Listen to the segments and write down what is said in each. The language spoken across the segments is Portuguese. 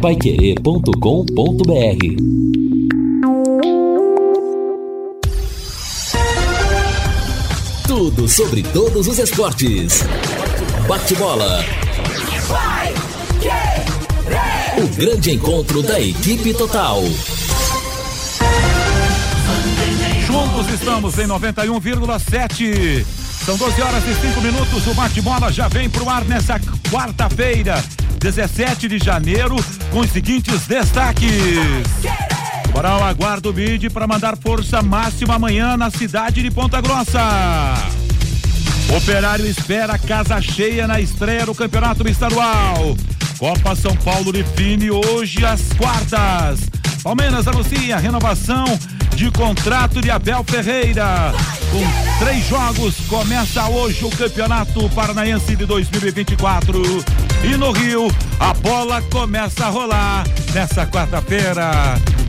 paiquerê.com.br Tudo sobre todos os esportes. Bate-bola. O grande encontro da equipe total. Juntos estamos em 91,7. São 12 horas e 5 minutos. O bate-bola já vem pro ar nessa quarta-feira, 17 de janeiro, com os seguintes destaques. Tubarão aguarda o BID para mandar força máxima amanhã na cidade de Ponta Grossa. Operário espera casa cheia na estreia do Campeonato Estadual. Copa São Paulo define hoje às quartas. Palmeiras anuncia renovação de contrato de Abel Ferreira. Com três jogos, começa hoje o Campeonato Paranaense de 2024. E no Rio, a bola começa a rolar nessa quarta-feira.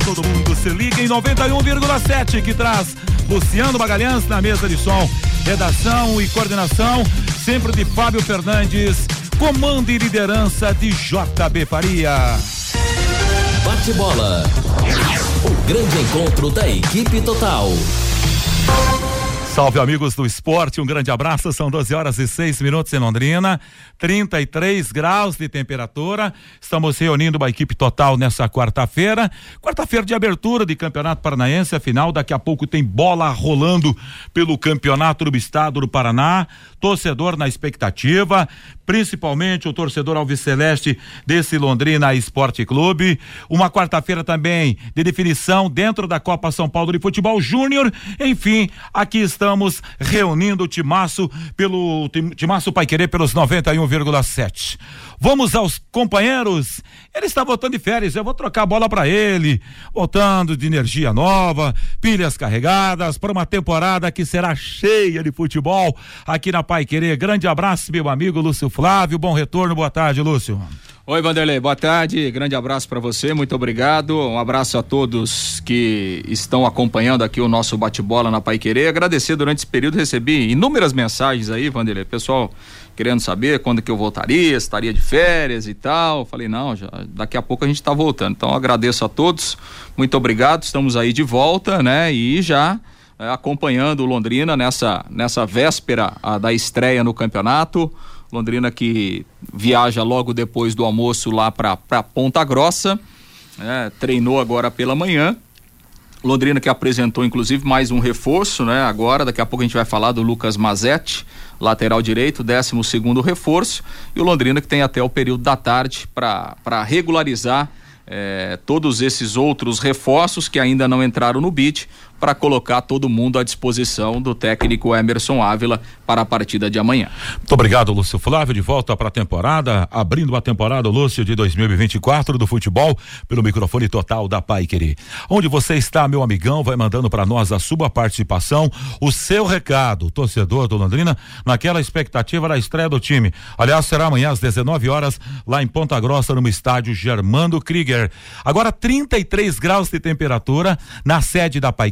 Todo mundo se liga em 91,7 que traz Luciano Magalhães na mesa de som. Redação e coordenação sempre de Fábio Fernandes. Comando e liderança de JB Faria. Bate bola. O grande encontro da equipe total. Salve amigos do esporte, um grande abraço. São 12 horas e 6 minutos em Londrina, 33 graus de temperatura. Estamos reunindo uma equipe total nessa quarta-feira. Quarta-feira de abertura de Campeonato Paranaense, afinal, daqui a pouco tem bola rolando pelo Campeonato do Estado do Paraná. Torcedor na expectativa, principalmente o torcedor alviceleste desse Londrina Esporte Clube. Uma quarta-feira também de definição dentro da Copa São Paulo de Futebol Júnior. Enfim, aqui estamos reunindo o Timaço pelo Timaço Querer pelos 91,7. Vamos aos companheiros. Ele está voltando de férias, eu vou trocar a bola para ele. Voltando de energia nova, pilhas carregadas para uma temporada que será cheia de futebol aqui na Pai Querer. Grande abraço, meu amigo Lúcio Flávio. Bom retorno, boa tarde, Lúcio. Oi, Vanderlei, boa tarde. Grande abraço para você, muito obrigado. Um abraço a todos que estão acompanhando aqui o nosso bate-bola na Pai Querer. Agradecer durante esse período, recebi inúmeras mensagens aí, Vanderlei. Pessoal querendo saber quando que eu voltaria, estaria de férias e tal. Falei, não, já, daqui a pouco a gente está voltando. Então agradeço a todos, muito obrigado, estamos aí de volta, né? E já é, acompanhando o Londrina nessa, nessa véspera a, da estreia no campeonato. Londrina que viaja logo depois do almoço lá para Ponta Grossa, né? treinou agora pela manhã. Londrina que apresentou inclusive mais um reforço, né? Agora, daqui a pouco a gente vai falar do Lucas Mazetti, lateral direito, 12 segundo reforço, e o Londrina que tem até o período da tarde para regularizar eh, todos esses outros reforços que ainda não entraram no bid para colocar todo mundo à disposição do técnico Emerson Ávila para a partida de amanhã. Muito obrigado, Lúcio Flávio, de volta para a temporada, abrindo a temporada, Lúcio, de 2024 do futebol, pelo microfone total da Pai Querer. Onde você está, meu amigão, vai mandando para nós a sua participação, o seu recado, torcedor do Londrina, naquela expectativa da estreia do time. Aliás, será amanhã às 19 horas, lá em Ponta Grossa, no estádio Germando Krieger. Agora 33 graus de temperatura na sede da Pai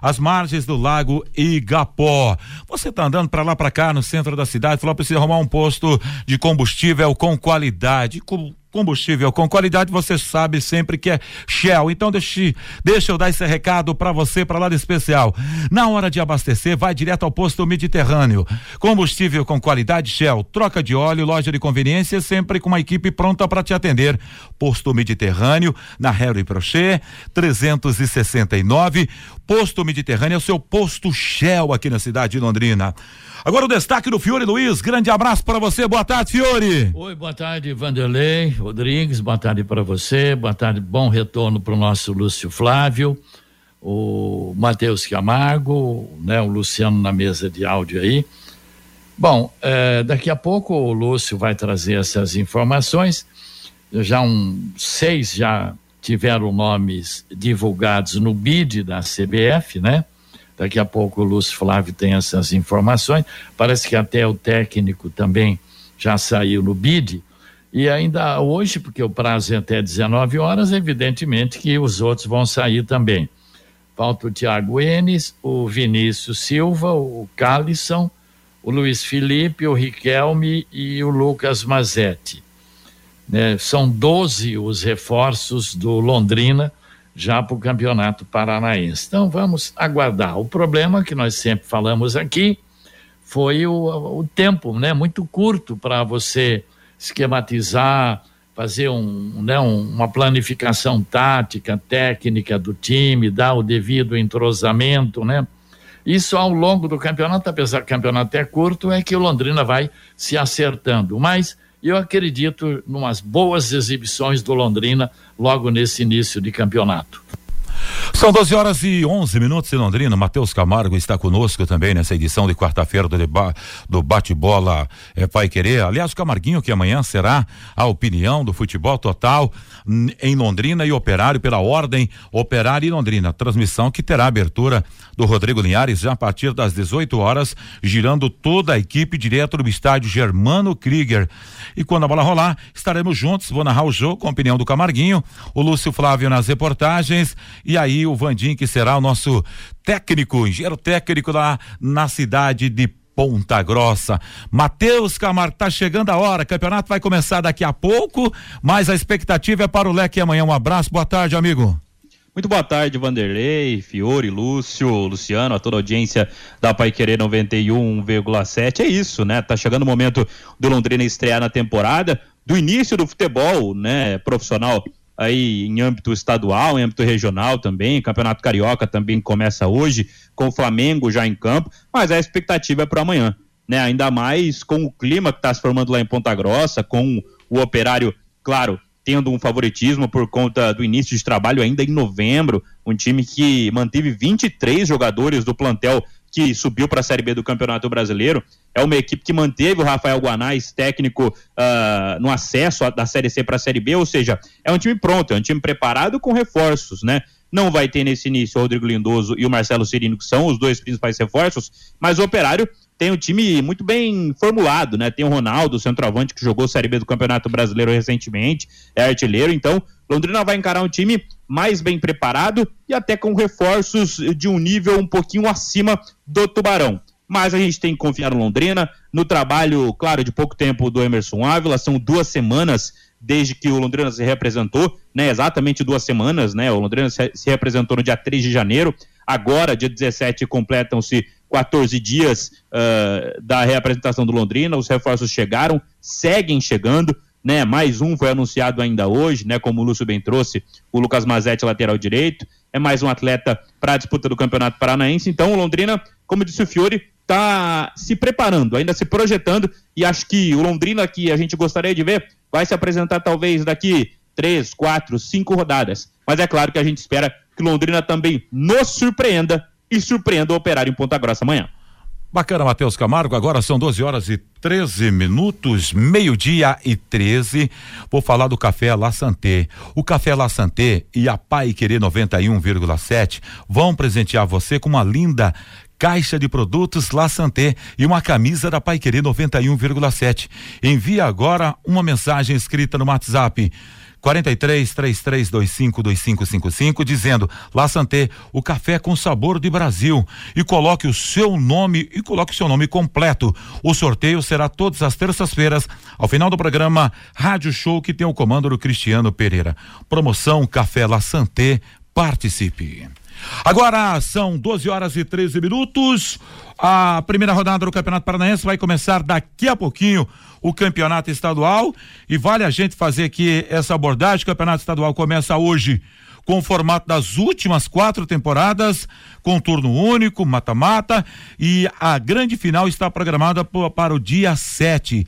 As margens do lago Igapó. Você está andando para lá para cá no centro da cidade, falou precisa arrumar um posto de combustível com qualidade, com combustível com qualidade, você sabe sempre que é Shell. Então deixe, deixa eu dar esse recado para você para lá de especial. Na hora de abastecer, vai direto ao posto Mediterrâneo. Combustível com qualidade Shell, troca de óleo, loja de conveniência, sempre com uma equipe pronta para te atender. Posto Mediterrâneo, na Harry Prochet, 369. Posto Mediterrâneo é o seu posto Shell aqui na cidade de Londrina. Agora o destaque do Fiore Luiz. Grande abraço para você. Boa tarde, Fiore. Oi, boa tarde, Vanderlei Rodrigues. Boa tarde para você. Boa tarde, bom retorno para o nosso Lúcio Flávio, o Matheus Camargo, né, o Luciano na mesa de áudio aí. Bom, eh, daqui a pouco o Lúcio vai trazer essas informações. Já um seis já tiveram nomes divulgados no BID da CBF, né? Daqui a pouco o Lúcio Flávio tem essas informações. Parece que até o técnico também já saiu no BID. E ainda hoje, porque o prazo é até 19 horas, evidentemente que os outros vão sair também. Falta o Thiago Enes, o Vinícius Silva, o Calisson, o Luiz Felipe, o Riquelme e o Lucas Mazetti. Né? São 12 os reforços do Londrina já para o Campeonato Paranaense. Então vamos aguardar. O problema que nós sempre falamos aqui foi o, o tempo, né? Muito curto para você esquematizar, fazer um, né, um, uma planificação tática, técnica do time, dar o devido entrosamento, né? Isso ao longo do campeonato, apesar que o campeonato é curto, é que o Londrina vai se acertando. Mas eu acredito em umas boas exibições do Londrina logo nesse início de campeonato. São 12 horas e 11 minutos em Londrina. Matheus Camargo está conosco também nessa edição de quarta-feira do, do bate-bola é, Pai Querer. Aliás, o Camarguinho, que amanhã será a opinião do futebol total em Londrina e Operário pela ordem Operário e Londrina. Transmissão que terá abertura do Rodrigo Linhares já a partir das 18 horas, girando toda a equipe direto do estádio Germano Krieger. E quando a bola rolar, estaremos juntos. Vou narrar o jogo com a opinião do Camarguinho, o Lúcio Flávio nas reportagens e aí o Vandim, que será o nosso técnico, engenheiro técnico lá na cidade de Ponta Grossa. Matheus Camargo, tá chegando a hora, campeonato vai começar daqui a pouco, mas a expectativa é para o leque amanhã. Um abraço, boa tarde, amigo. Muito boa tarde, Vanderlei, Fiore, Lúcio, Luciano, a toda audiência da Pai Querer 91,7. É isso, né? Tá chegando o momento do Londrina estrear na temporada, do início do futebol, né, profissional aí em âmbito estadual, em âmbito regional também, Campeonato Carioca também começa hoje, com o Flamengo já em campo, mas a expectativa é para amanhã, né? Ainda mais com o clima que está se formando lá em Ponta Grossa, com o operário, claro, tendo um favoritismo por conta do início de trabalho ainda em novembro, um time que manteve 23 jogadores do plantel que subiu para a Série B do Campeonato Brasileiro. É uma equipe que manteve o Rafael Guanais, técnico, uh, no acesso da Série C para a Série B, ou seja, é um time pronto, é um time preparado com reforços, né? Não vai ter nesse início o Rodrigo Lindoso e o Marcelo Cirino, que são os dois principais reforços, mas o Operário tem um time muito bem formulado, né? Tem o Ronaldo, centroavante, que jogou Série B do Campeonato Brasileiro recentemente, é artilheiro, então Londrina vai encarar um time mais bem preparado e até com reforços de um nível um pouquinho acima do Tubarão. Mas a gente tem que confiar no Londrina, no trabalho, claro, de pouco tempo do Emerson Ávila, são duas semanas desde que o Londrina se representou, né? Exatamente duas semanas, né? O Londrina se representou no dia 3 de janeiro, agora, dia 17, completam-se 14 dias uh, da reapresentação do Londrina, os reforços chegaram, seguem chegando, né? Mais um foi anunciado ainda hoje, né? Como o Lúcio bem trouxe, o Lucas Mazetti, lateral direito. É mais um atleta para a disputa do Campeonato Paranaense. Então, o Londrina, como disse o Fiore, está se preparando, ainda se projetando. E acho que o Londrina, que a gente gostaria de ver, vai se apresentar talvez daqui três, quatro, cinco rodadas. Mas é claro que a gente espera que Londrina também nos surpreenda e surpreenda o operário em Ponta Grossa amanhã. Bacana, Matheus Camargo. Agora são 12 horas e 13 minutos, meio-dia e 13. Vou falar do Café La Santé. O Café La Santé e a Pai Querer 91,7 vão presentear você com uma linda caixa de produtos La Santé e uma camisa da Pai Querer 91,7. Envie agora uma mensagem escrita no WhatsApp 43 3325 2555 dizendo La Santé, o café com sabor de Brasil e coloque o seu nome e coloque o seu nome completo. O sorteio será todas as terças-feiras ao final do programa Rádio Show que tem o comando do Cristiano Pereira. Promoção Café La Santé, participe. Agora são 12 horas e 13 minutos. A primeira rodada do Campeonato Paranaense vai começar daqui a pouquinho o campeonato estadual e vale a gente fazer aqui essa abordagem. O campeonato estadual começa hoje com o formato das últimas quatro temporadas, com turno único, mata-mata, e a grande final está programada para o dia 7.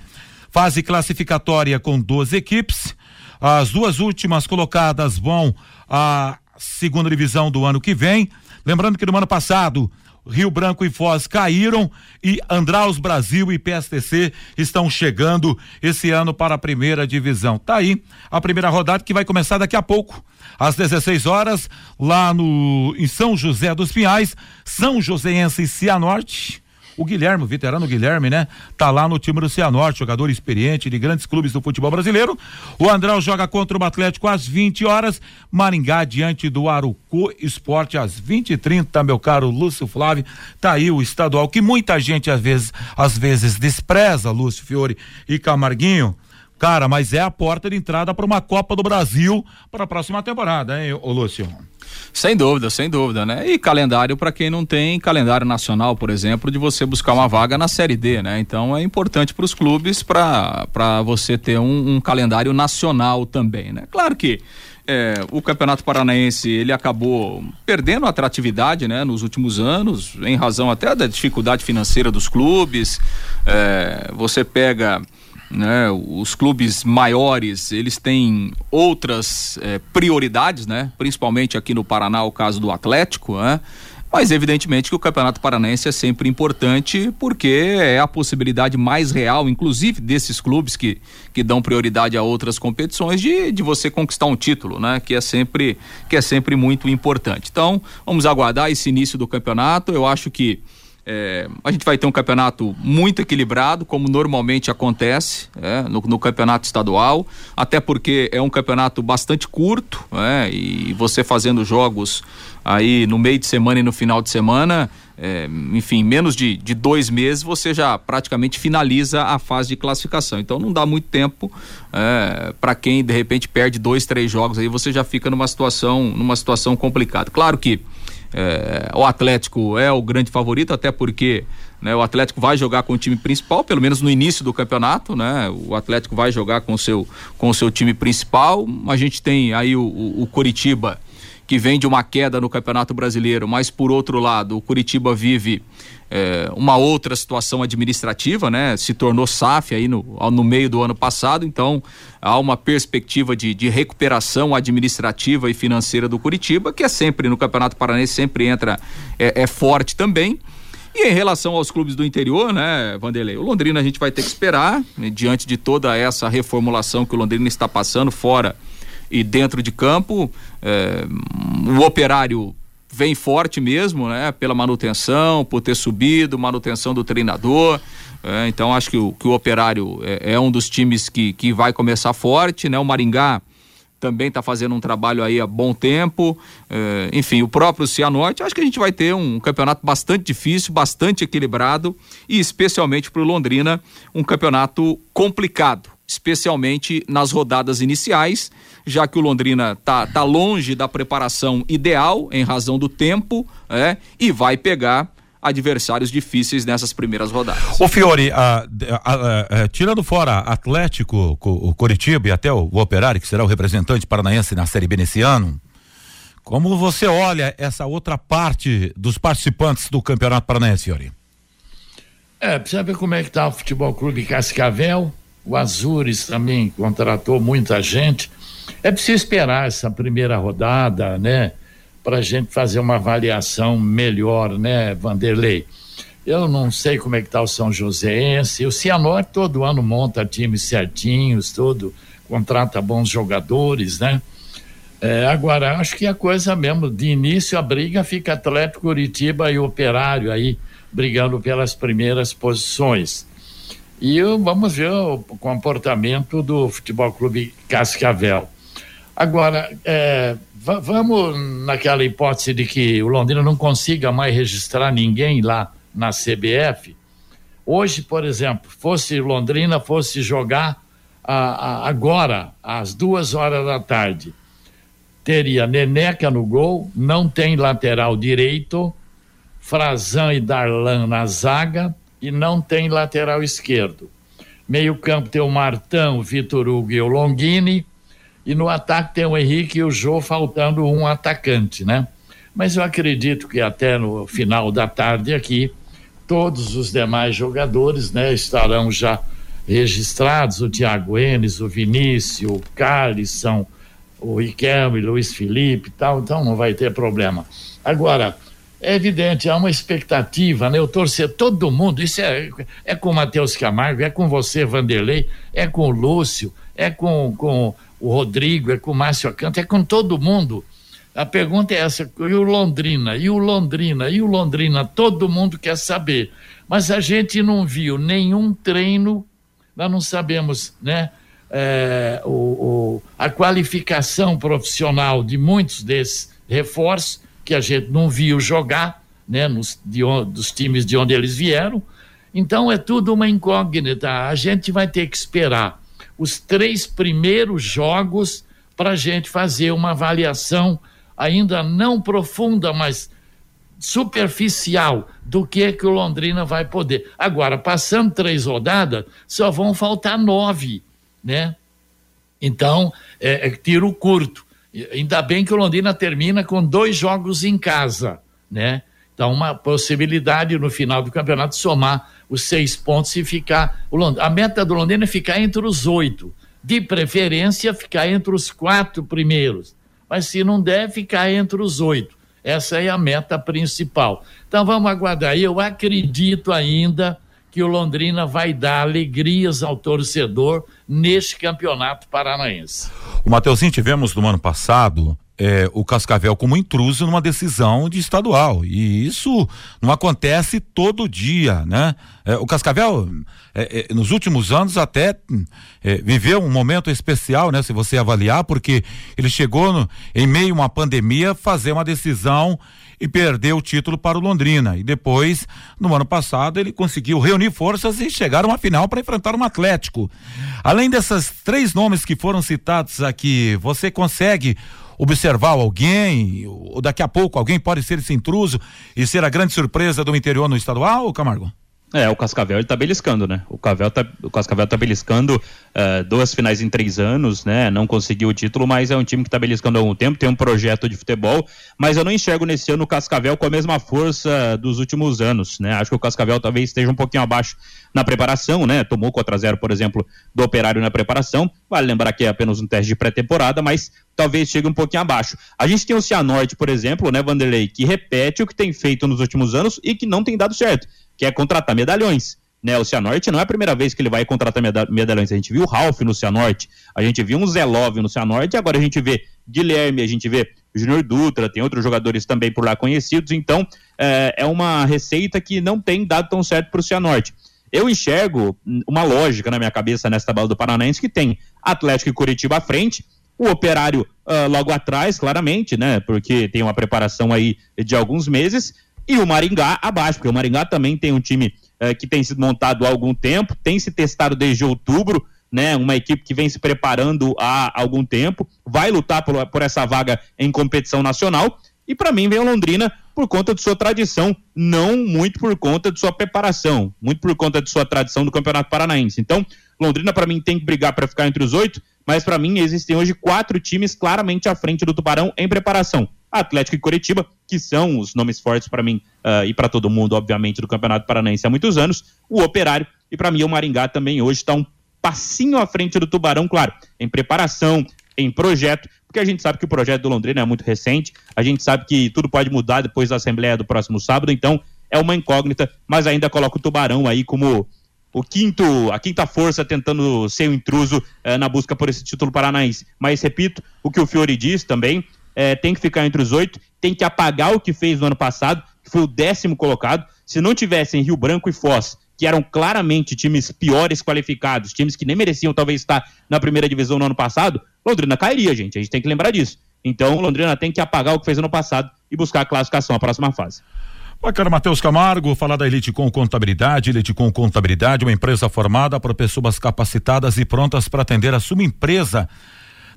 Fase classificatória com 12 equipes. As duas últimas colocadas vão à segunda divisão do ano que vem. Lembrando que no ano passado Rio Branco e Foz caíram e Andraus Brasil e PSTC estão chegando esse ano para a primeira divisão. Tá aí a primeira rodada que vai começar daqui a pouco, às 16 horas, lá no em São José dos Pinhais, São Joséense e Cianorte o Guilherme, o veterano Guilherme, né? Tá lá no time do Cianorte, jogador experiente de grandes clubes do futebol brasileiro. O Andrão joga contra o Atlético às 20 horas. Maringá diante do Arucu Esporte às 20 e 30 meu caro Lúcio Flávio. Tá aí o estadual que muita gente às vezes, às vezes despreza, Lúcio Fiore e Camarguinho. Cara, mas é a porta de entrada para uma Copa do Brasil para a próxima temporada, hein, ô Lúcio? Sem dúvida, sem dúvida, né? E calendário para quem não tem calendário nacional, por exemplo, de você buscar uma vaga na Série D, né? Então é importante para os clubes para você ter um, um, calendário nacional também, né? Claro que é, o Campeonato Paranaense ele acabou perdendo atratividade, né? Nos últimos anos, em razão até da dificuldade financeira dos clubes. É, você pega né? Os clubes maiores, eles têm outras é, prioridades, né? Principalmente aqui no Paraná, o caso do Atlético, né? Mas evidentemente que o Campeonato Paranaense é sempre importante porque é a possibilidade mais real, inclusive desses clubes que, que dão prioridade a outras competições, de, de você conquistar um título, né? Que é sempre que é sempre muito importante. Então, vamos aguardar esse início do campeonato. Eu acho que é, a gente vai ter um campeonato muito equilibrado, como normalmente acontece é, no, no, campeonato estadual, até porque é um campeonato bastante curto, é, e você fazendo jogos aí no meio de semana e no final de semana, é, enfim, menos de, de dois meses você já praticamente finaliza a fase de classificação. Então não dá muito tempo é, para quem de repente perde dois, três jogos aí você já fica numa situação, numa situação complicada. Claro que é, o Atlético é o grande favorito, até porque né, o Atlético vai jogar com o time principal, pelo menos no início do campeonato, né? O Atlético vai jogar com o seu, com o seu time principal. A gente tem aí o, o, o Coritiba que vem de uma queda no Campeonato Brasileiro, mas por outro lado, o Curitiba vive é, uma outra situação administrativa, né? Se tornou SAF aí no, no meio do ano passado, então há uma perspectiva de, de recuperação administrativa e financeira do Curitiba, que é sempre no Campeonato Paranense, sempre entra, é, é forte também. E em relação aos clubes do interior, né, Vanderlei? O Londrina a gente vai ter que esperar, né, diante de toda essa reformulação que o Londrina está passando, fora e dentro de campo. É, o operário vem forte mesmo, né? Pela manutenção, por ter subido, manutenção do treinador. É, então acho que o, que o operário é, é, um dos times que, que vai começar forte, né? O Maringá também está fazendo um trabalho aí há bom tempo. É, enfim, o próprio Cianorte, acho que a gente vai ter um campeonato bastante difícil, bastante equilibrado e especialmente para o Londrina, um campeonato complicado, especialmente nas rodadas iniciais já que o Londrina tá, tá longe da preparação ideal em razão do tempo, é, e vai pegar adversários difíceis nessas primeiras rodadas. O Fiore, a, a, a, tirando fora Atlético, o Coritiba e até o, o Operário, que será o representante paranaense na Série B nesse ano, como você olha essa outra parte dos participantes do Campeonato Paranaense, Fiore? É, precisa ver como é que tá o Futebol Clube Cascavel, o Azures também contratou muita gente. É preciso esperar essa primeira rodada, né? Para a gente fazer uma avaliação melhor, né, Vanderlei? Eu não sei como é que está o São Joséense. O Cianorte todo ano monta times certinhos, todo contrata bons jogadores, né? É, agora, acho que a coisa mesmo, de início a briga fica Atlético Curitiba e Operário aí brigando pelas primeiras posições. E vamos ver o comportamento do Futebol Clube Cascavel. Agora, é, vamos naquela hipótese de que o Londrina não consiga mais registrar ninguém lá na CBF. Hoje, por exemplo, fosse Londrina, fosse jogar a, a, agora, às duas horas da tarde, teria Neneca no gol, não tem lateral direito, Frazan e Darlan na zaga e não tem lateral esquerdo. Meio campo tem o Martão, o Vitor Hugo e o Longini e no ataque tem o Henrique e o Jô faltando um atacante, né? Mas eu acredito que até no final da tarde aqui, todos os demais jogadores, né, estarão já registrados, o Thiago Enes, o Vinícius, o Carlisson, o Riquelme, Luiz Felipe e tal, então não vai ter problema. Agora, é evidente, há uma expectativa, né? Eu torcer todo mundo, isso é, é com o Matheus Camargo, é com você, Vanderlei, é com o Lúcio, é com, com o Rodrigo, é com o Márcio Acanto, é com todo mundo. A pergunta é essa: e o Londrina? E o Londrina? E o Londrina? Todo mundo quer saber. Mas a gente não viu nenhum treino, nós não sabemos, né? É, o, o, a qualificação profissional de muitos desses reforços que a gente não viu jogar, né? Nos, de, dos times de onde eles vieram. Então é tudo uma incógnita. A gente vai ter que esperar os três primeiros jogos para a gente fazer uma avaliação ainda não profunda, mas superficial do que que o Londrina vai poder. Agora, passando três rodadas, só vão faltar nove, né? Então, é, é tiro curto. Ainda bem que o Londrina termina com dois jogos em casa, né? Então, uma possibilidade no final do campeonato somar os seis pontos e ficar. O Londrina, a meta do Londrina é ficar entre os oito. De preferência, ficar entre os quatro primeiros. Mas se não der, ficar entre os oito. Essa é a meta principal. Então vamos aguardar. Eu acredito ainda que o Londrina vai dar alegrias ao torcedor neste campeonato paranaense. O Mateuzinho, tivemos no ano passado é, o Cascavel como intruso numa decisão de estadual. E isso não acontece todo dia, né? É, o Cascavel, é, é nos últimos anos, até é, viveu um momento especial, né? Se você avaliar, porque ele chegou no, em meio a uma pandemia fazer uma decisão e perdeu o título para o Londrina. E depois, no ano passado, ele conseguiu reunir forças e chegar a uma final para enfrentar um Atlético. Além dessas três nomes que foram citados aqui, você consegue observar alguém, ou daqui a pouco alguém pode ser esse intruso e ser a grande surpresa do interior no estadual, Camargo? É, o Cascavel ele tá beliscando, né? O, Cavel tá, o Cascavel tá beliscando uh, duas finais em três anos, né? Não conseguiu o título, mas é um time que tá beliscando há algum tempo, tem um projeto de futebol, mas eu não enxergo nesse ano o Cascavel com a mesma força dos últimos anos, né? Acho que o Cascavel talvez esteja um pouquinho abaixo na preparação, né? Tomou 4 a 0 por exemplo, do Operário na preparação. Vale lembrar que é apenas um teste de pré-temporada, mas talvez chegue um pouquinho abaixo. A gente tem o Cianorte, por exemplo, né, Vanderlei, que repete o que tem feito nos últimos anos e que não tem dado certo que é contratar medalhões. Né, o Cianorte não é a primeira vez que ele vai contratar medalhões. A gente viu o Ralph no Cianorte, a gente viu um Zelov no Cianorte, agora a gente vê Guilherme, a gente vê Júnior Dutra, tem outros jogadores também por lá conhecidos. Então, é, é uma receita que não tem dado tão certo para o Cianorte. Eu enxergo uma lógica na minha cabeça nessa tabela do Paranaense que tem Atlético e Curitiba à frente, o Operário uh, logo atrás, claramente, né? Porque tem uma preparação aí de alguns meses, e o Maringá abaixo, porque o Maringá também tem um time eh, que tem sido montado há algum tempo, tem se testado desde outubro, né? Uma equipe que vem se preparando há algum tempo, vai lutar por, por essa vaga em competição nacional. E para mim vem o Londrina por conta de sua tradição, não muito por conta de sua preparação, muito por conta de sua tradição do Campeonato Paranaense. Então, Londrina para mim tem que brigar para ficar entre os oito, mas para mim existem hoje quatro times claramente à frente do Tubarão em preparação. Atlético e Curitiba, que são os nomes fortes para mim uh, e para todo mundo, obviamente, do Campeonato Paranaense há muitos anos, o Operário e para mim o Maringá também hoje está um passinho à frente do Tubarão, claro, em preparação, em projeto, porque a gente sabe que o projeto do Londrina é muito recente, a gente sabe que tudo pode mudar depois da Assembleia do próximo sábado, então é uma incógnita, mas ainda coloca o Tubarão aí como o quinto, a quinta força tentando ser o intruso eh, na busca por esse título paranaense. Mas repito, o que o Fiore diz também, é, tem que ficar entre os oito, tem que apagar o que fez no ano passado, que foi o décimo colocado. Se não tivessem Rio Branco e Foz, que eram claramente times piores qualificados, times que nem mereciam talvez estar na primeira divisão no ano passado, Londrina cairia, gente. A gente tem que lembrar disso. Então, Londrina tem que apagar o que fez no ano passado e buscar a classificação, a próxima fase. Bacana, Matheus Camargo, falar da Elite com Contabilidade. Elite com Contabilidade, uma empresa formada por pessoas capacitadas e prontas para atender a sua empresa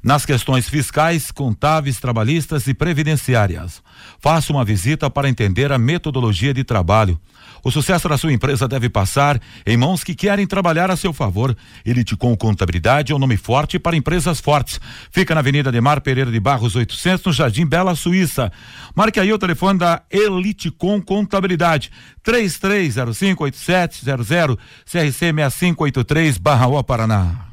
nas questões fiscais, contábeis, trabalhistas e previdenciárias. Faça uma visita para entender a metodologia de trabalho. O sucesso da sua empresa deve passar em mãos que querem trabalhar a seu favor. Elite com Contabilidade é um nome forte para empresas fortes. Fica na Avenida Demar Pereira de Barros 800, no Jardim Bela Suíça. Marque aí o telefone da Elite com Contabilidade: 33058700 CRC 6583 Barra O Paraná.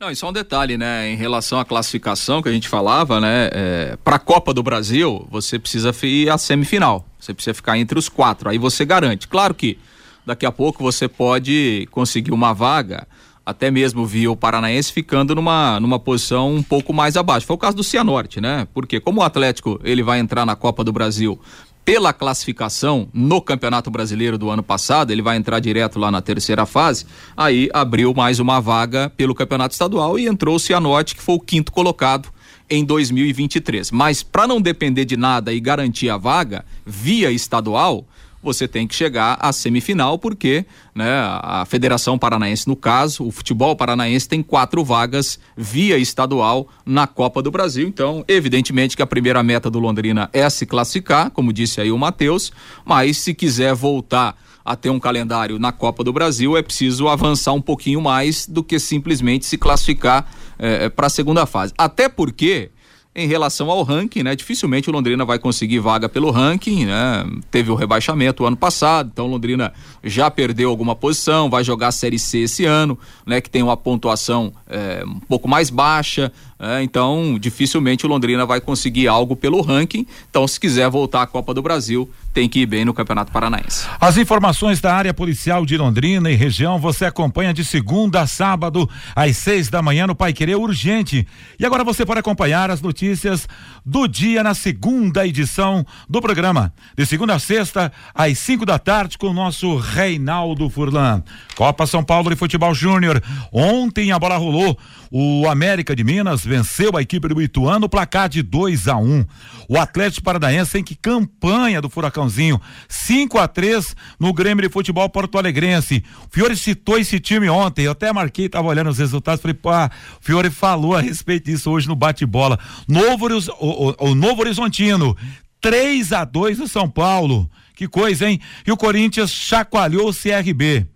Não, e só um detalhe, né? Em relação à classificação que a gente falava, né? É, para a Copa do Brasil, você precisa ir à semifinal. Você precisa ficar entre os quatro. Aí você garante. Claro que daqui a pouco você pode conseguir uma vaga, até mesmo via o Paranaense ficando numa, numa posição um pouco mais abaixo. Foi o caso do Cianorte, né? Porque como o Atlético ele vai entrar na Copa do Brasil pela classificação no Campeonato Brasileiro do ano passado, ele vai entrar direto lá na terceira fase, aí abriu mais uma vaga pelo Campeonato Estadual e entrou o Cianorte, que foi o quinto colocado em 2023. Mas para não depender de nada e garantir a vaga via estadual, você tem que chegar à semifinal, porque né, a Federação Paranaense, no caso, o futebol paranaense tem quatro vagas via estadual na Copa do Brasil. Então, evidentemente que a primeira meta do Londrina é se classificar, como disse aí o Matheus, mas se quiser voltar a ter um calendário na Copa do Brasil, é preciso avançar um pouquinho mais do que simplesmente se classificar eh, para a segunda fase. Até porque em relação ao ranking, né? Dificilmente o Londrina vai conseguir vaga pelo ranking, né? Teve o rebaixamento o ano passado, então o Londrina já perdeu alguma posição, vai jogar a Série C esse ano, né? Que tem uma pontuação é, um pouco mais baixa, é, então dificilmente o Londrina vai conseguir algo pelo ranking. Então, se quiser voltar à Copa do Brasil, tem que ir bem no Campeonato Paranaense. As informações da área policial de Londrina e região você acompanha de segunda a sábado às seis da manhã no Pai Querer Urgente. E agora você pode acompanhar as notícias do dia na segunda edição do programa, de segunda a sexta às cinco da tarde com o nosso Reinaldo Furlan. Copa São Paulo de Futebol Júnior. Ontem a bola rolou. O América de Minas venceu a equipe do Ituano, placar de 2 a 1 um. O Atlético Paranaense em que campanha do Furacãozinho, 5 a 3 no Grêmio de Futebol Porto Alegrense. O Fiore citou esse time ontem, eu até marquei, tava olhando os resultados, falei, pá, o Fiore falou a respeito disso hoje no bate-bola. Novo, o, o, o Novo Horizontino, 3 a 2 no São Paulo. Que coisa, hein? E o Corinthians chacoalhou o CRB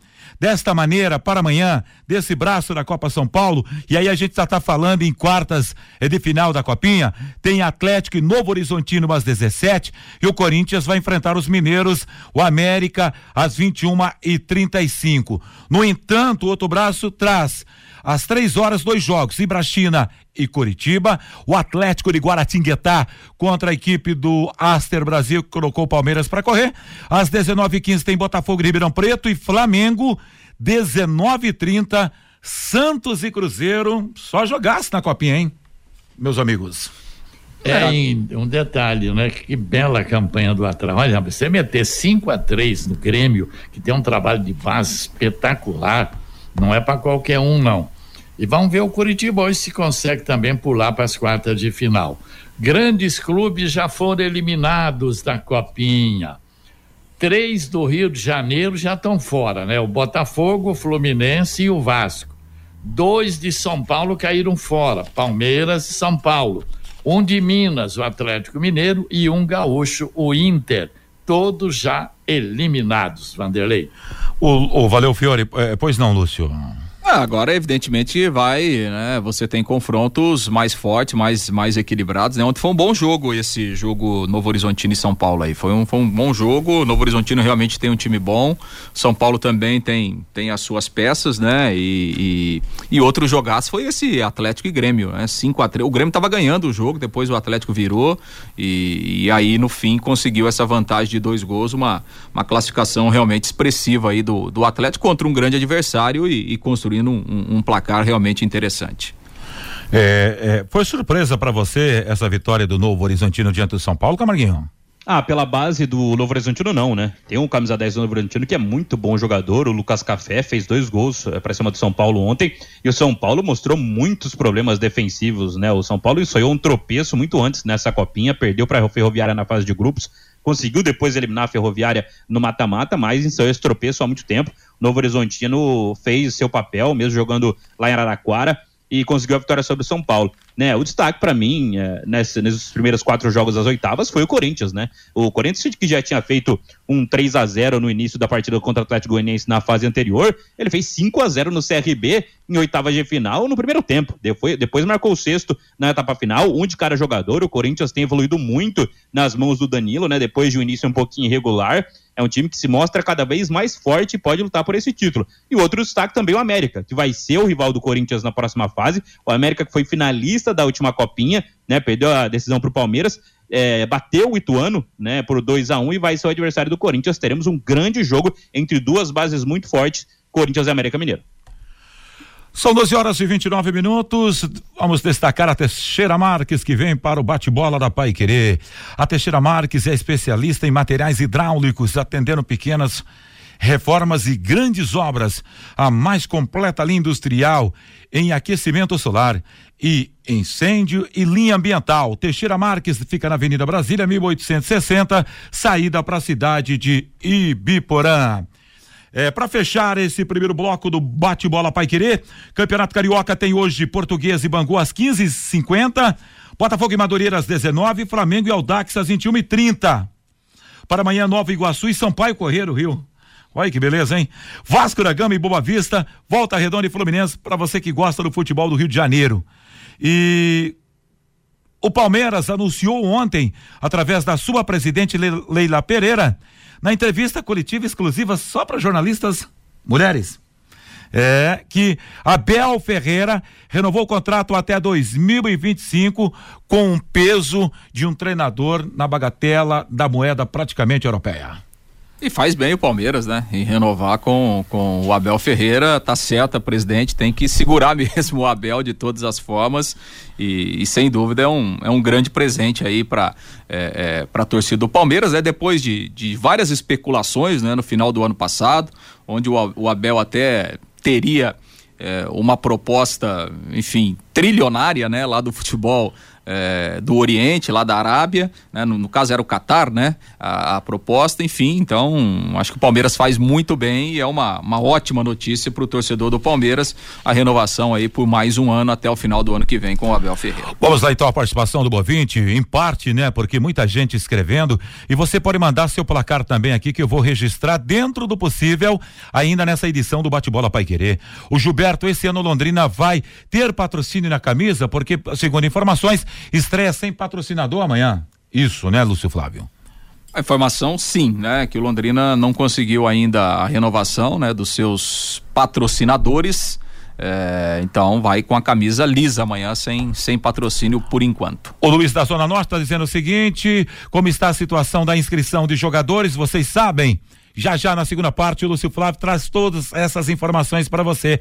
desta maneira para amanhã, desse braço da Copa São Paulo, e aí a gente já está falando em quartas eh, de final da Copinha, tem Atlético e Novo Horizontino às 17 e o Corinthians vai enfrentar os mineiros, o América às 21 e 35. No entanto, o outro braço traz às três horas, dois jogos, Ibrachina e Curitiba. O Atlético de Guaratinguetá contra a equipe do Aster Brasil, que colocou o Palmeiras para correr. Às 19h15 tem Botafogo de Ribeirão Preto e Flamengo, 19h30, Santos e Cruzeiro. Só jogasse na copinha, hein, meus amigos? É, um detalhe, né? Que bela campanha do Atlético. Olha, você meter 5 a 3 no Grêmio, que tem um trabalho de base espetacular, não é para qualquer um, não. E vamos ver o Curitiba hoje se consegue também pular para as quartas de final. Grandes clubes já foram eliminados da Copinha. Três do Rio de Janeiro já estão fora, né? O Botafogo, o Fluminense e o Vasco. Dois de São Paulo caíram fora, Palmeiras e São Paulo. Um de Minas, o Atlético Mineiro, e um gaúcho, o Inter. Todos já eliminados, Vanderlei. O, o Valeu Fiore, é, pois não, Lúcio? Ah, agora, evidentemente, vai, né? Você tem confrontos mais fortes, mais, mais equilibrados, né? Ontem foi um bom jogo esse jogo Novo Horizontino e São Paulo aí. Foi um, foi um bom jogo. Novo Horizontino realmente tem um time bom. São Paulo também tem, tem as suas peças, né? E, e, e outro jogaço foi esse Atlético e Grêmio, né? 5 a 3 O Grêmio tava ganhando o jogo, depois o Atlético virou e, e aí no fim conseguiu essa vantagem de dois gols, uma, uma classificação realmente expressiva aí do, do Atlético contra um grande adversário e, e construindo um, um placar realmente interessante. É, é, foi surpresa para você essa vitória do Novo Horizontino diante do São Paulo, Camarguinho? Ah, pela base do Novo Horizontino não, né? Tem um camisa 10 do Novo Horizontino que é muito bom jogador, o Lucas Café fez dois gols é, para cima do São Paulo ontem, e o São Paulo mostrou muitos problemas defensivos, né? O São Paulo ensaiou um tropeço muito antes nessa copinha, perdeu para a Ferroviária na fase de grupos, conseguiu depois eliminar a Ferroviária no mata-mata, mas ensaiou esse tropeço há muito tempo. Novo Horizontino fez seu papel, mesmo jogando lá em Araraquara, e conseguiu a vitória sobre o São Paulo. Né, o destaque para mim, é, nesses primeiros quatro jogos das oitavas, foi o Corinthians, né? O Corinthians, que já tinha feito um 3 a 0 no início da partida contra o Atlético Goianiense na fase anterior, ele fez 5 a 0 no CRB em oitavas de final no primeiro tempo. Depois, depois marcou o sexto na etapa final, um de cada jogador. O Corinthians tem evoluído muito nas mãos do Danilo, né? Depois de um início um pouquinho irregular. É um time que se mostra cada vez mais forte e pode lutar por esse título. E outro destaque também o América, que vai ser o rival do Corinthians na próxima fase. O América que foi finalista da última copinha, né? Perdeu a decisão para o Palmeiras. É, bateu o Ituano, né, por 2 a 1 um, e vai ser o adversário do Corinthians. Teremos um grande jogo entre duas bases muito fortes, Corinthians e América Mineiro. São 12 horas e 29 minutos. Vamos destacar a Teixeira Marques, que vem para o bate-bola da Pai Querer. A Teixeira Marques é especialista em materiais hidráulicos, atendendo pequenas reformas e grandes obras. A mais completa linha industrial em aquecimento solar e incêndio e linha ambiental. Teixeira Marques fica na Avenida Brasília, 1860, saída para a cidade de Ibiporã. É, para fechar esse primeiro bloco do bate-bola Pai Querer, Campeonato Carioca tem hoje Português e Bangu às 15h50, Botafogo e Madureira às 19 Flamengo e Aldax às 21h30. Para amanhã, Nova Iguaçu e Sampaio Correio Rio. Olha que beleza, hein? Vasco da Gama e Boa Vista, Volta Redonda e Fluminense para você que gosta do futebol do Rio de Janeiro. E o Palmeiras anunciou ontem, através da sua presidente Leila Pereira, na entrevista coletiva exclusiva só para jornalistas mulheres. É que Abel Ferreira renovou o contrato até 2025 com um peso de um treinador na bagatela da moeda praticamente europeia. E faz bem o Palmeiras, né? Em renovar com, com o Abel Ferreira, tá certo, presidente tem que segurar mesmo o Abel de todas as formas e, e sem dúvida é um, é um grande presente aí para é, é, para a torcida do Palmeiras, né? Depois de, de várias especulações, né? No final do ano passado, onde o, o Abel até teria é, uma proposta, enfim, trilionária, né? Lá do futebol é, do Oriente, lá da Arábia, né? no, no, caso era o Catar, né? A, a, proposta, enfim, então acho que o Palmeiras faz muito bem e é uma, uma ótima notícia para o torcedor do Palmeiras a renovação aí por mais um ano até o final do ano que vem com o Abel Ferreira. Vamos lá então a participação do Bovinte, em parte, né? Porque muita gente escrevendo e você pode mandar seu placar também aqui que eu vou registrar dentro do possível ainda nessa edição do Bate-Bola Pai Querer. O Gilberto, esse ano Londrina vai ter patrocínio na camisa porque, segundo informações, Estreia sem patrocinador amanhã. Isso, né, Lúcio Flávio? A informação, sim, né? Que o Londrina não conseguiu ainda a renovação, né? Dos seus patrocinadores. É, então vai com a camisa lisa amanhã, sem, sem patrocínio por enquanto. O Luiz da Zona Norte está dizendo o seguinte: como está a situação da inscrição de jogadores? Vocês sabem? Já já na segunda parte, o Lúcio Flávio traz todas essas informações para você.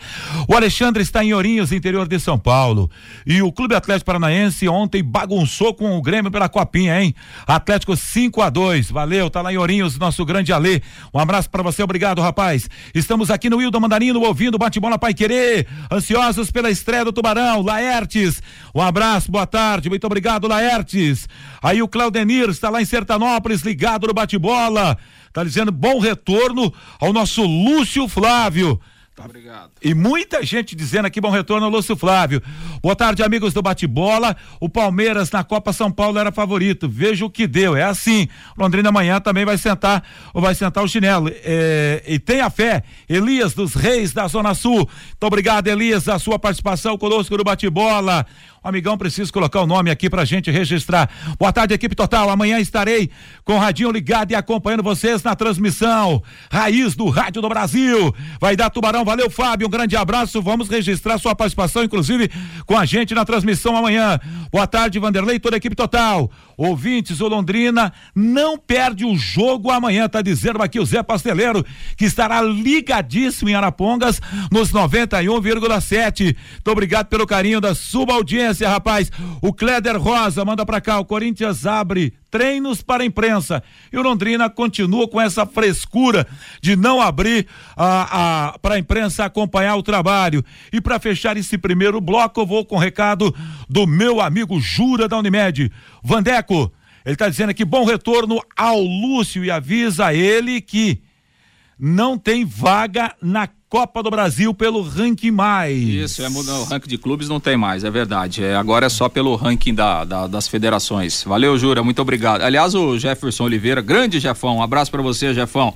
O Alexandre está em Ourinhos, interior de São Paulo. E o Clube Atlético Paranaense ontem bagunçou com o Grêmio pela Copinha, hein? Atlético 5 a 2 Valeu, tá lá em Ourinhos, nosso grande Alê. Um abraço para você, obrigado, rapaz. Estamos aqui no Wildo Mandarino, ouvindo Bate-Bola Pai Querer. Ansiosos pela estreia do Tubarão, Laertes. Um abraço, boa tarde, muito obrigado, Laertes. Aí o Claudenir está lá em Sertanópolis, ligado no Bate-Bola. Tá dizendo bom retorno ao nosso Lúcio Flávio. Tá. Obrigado. E muita gente dizendo aqui, bom retorno ao Lúcio Flávio. Boa tarde, amigos do Bate-Bola. O Palmeiras na Copa São Paulo era favorito. Veja o que deu. É assim. Londrina amanhã também vai sentar, ou vai sentar o chinelo. É, e tenha fé. Elias dos Reis da Zona Sul. Muito obrigado, Elias, a sua participação conosco no Bate-Bola. O amigão precisa colocar o nome aqui pra gente registrar. Boa tarde, equipe total. Amanhã estarei com o radinho ligado e acompanhando vocês na transmissão. Raiz do Rádio do Brasil. Vai dar Tubarão. Valeu, Fábio. Um grande abraço. Vamos registrar sua participação, inclusive, com a gente na transmissão amanhã. Boa tarde, Vanderlei, toda a equipe total. Ouvintes, o Londrina não perde o jogo amanhã, tá dizendo aqui o Zé Pasteleiro, que estará ligadíssimo em Arapongas nos 91,7. Muito obrigado pelo carinho da sua audiência, rapaz. O Cléder Rosa manda pra cá, o Corinthians abre treinos para a imprensa. E o Londrina continua com essa frescura de não abrir a, a para a imprensa acompanhar o trabalho. E para fechar esse primeiro bloco, eu vou com o recado do meu amigo Jura da Unimed. Vandeco, ele está dizendo aqui bom retorno ao Lúcio e avisa ele que não tem vaga na Copa do Brasil pelo ranking mais. Isso, é, o ranking de clubes não tem mais, é verdade. É, agora é só pelo ranking da, da, das federações. Valeu, Jura, muito obrigado. Aliás, o Jefferson Oliveira, grande Jefão, um abraço para você, Jefão.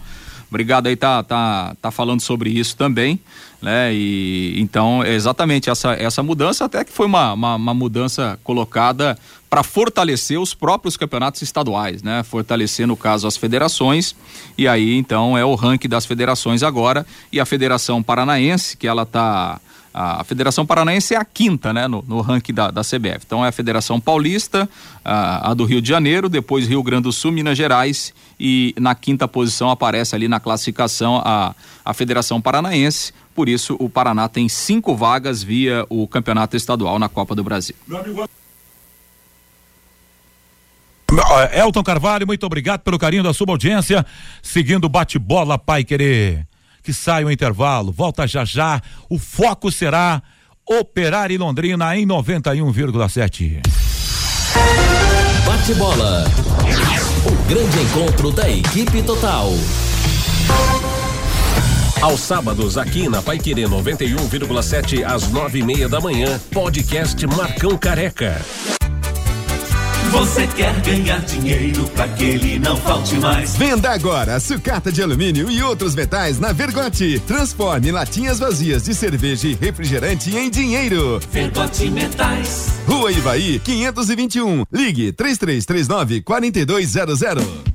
Obrigado aí, tá, tá, tá falando sobre isso também, né? E então, exatamente essa, essa mudança, até que foi uma, uma, uma mudança colocada para fortalecer os próprios campeonatos estaduais, né? Fortalecer, no caso, as federações. E aí, então, é o ranking das federações agora. E a Federação Paranaense, que ela está a Federação Paranaense é a quinta, né, no, no ranking da, da CBF. Então é a Federação Paulista, a, a, do Rio de Janeiro, depois Rio Grande do Sul, Minas Gerais e na quinta posição aparece ali na classificação a, a Federação Paranaense. Por isso o Paraná tem cinco vagas via o campeonato estadual na Copa do Brasil. Elton Carvalho, muito obrigado pelo carinho da sua audiência. Seguindo bate-bola, Pai Querer. Que sai o intervalo, volta já já. O foco será Operário Londrina em 91,7. Bate bola. O grande encontro da equipe total. Aos sábados, aqui na Pai Querer 91,7 às nove e meia da manhã, podcast Marcão Careca. Você quer ganhar dinheiro para que ele não falte mais? Venda agora sucata de alumínio e outros metais na Vergote. Transforme latinhas vazias de cerveja e refrigerante em dinheiro. Vergote Metais. Rua Ivaí, 521. Ligue 3339 4200.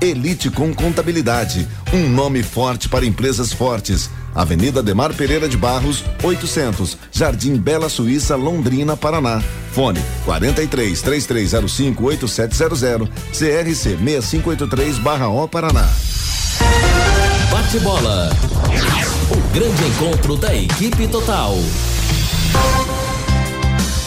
Elite com Contabilidade, um nome forte para empresas fortes. Avenida Demar Pereira de Barros, 800, Jardim Bela Suíça, Londrina, Paraná. Fone 43 3305 8700, CRC 6583/O Paraná. Bate bola. O grande encontro da equipe total.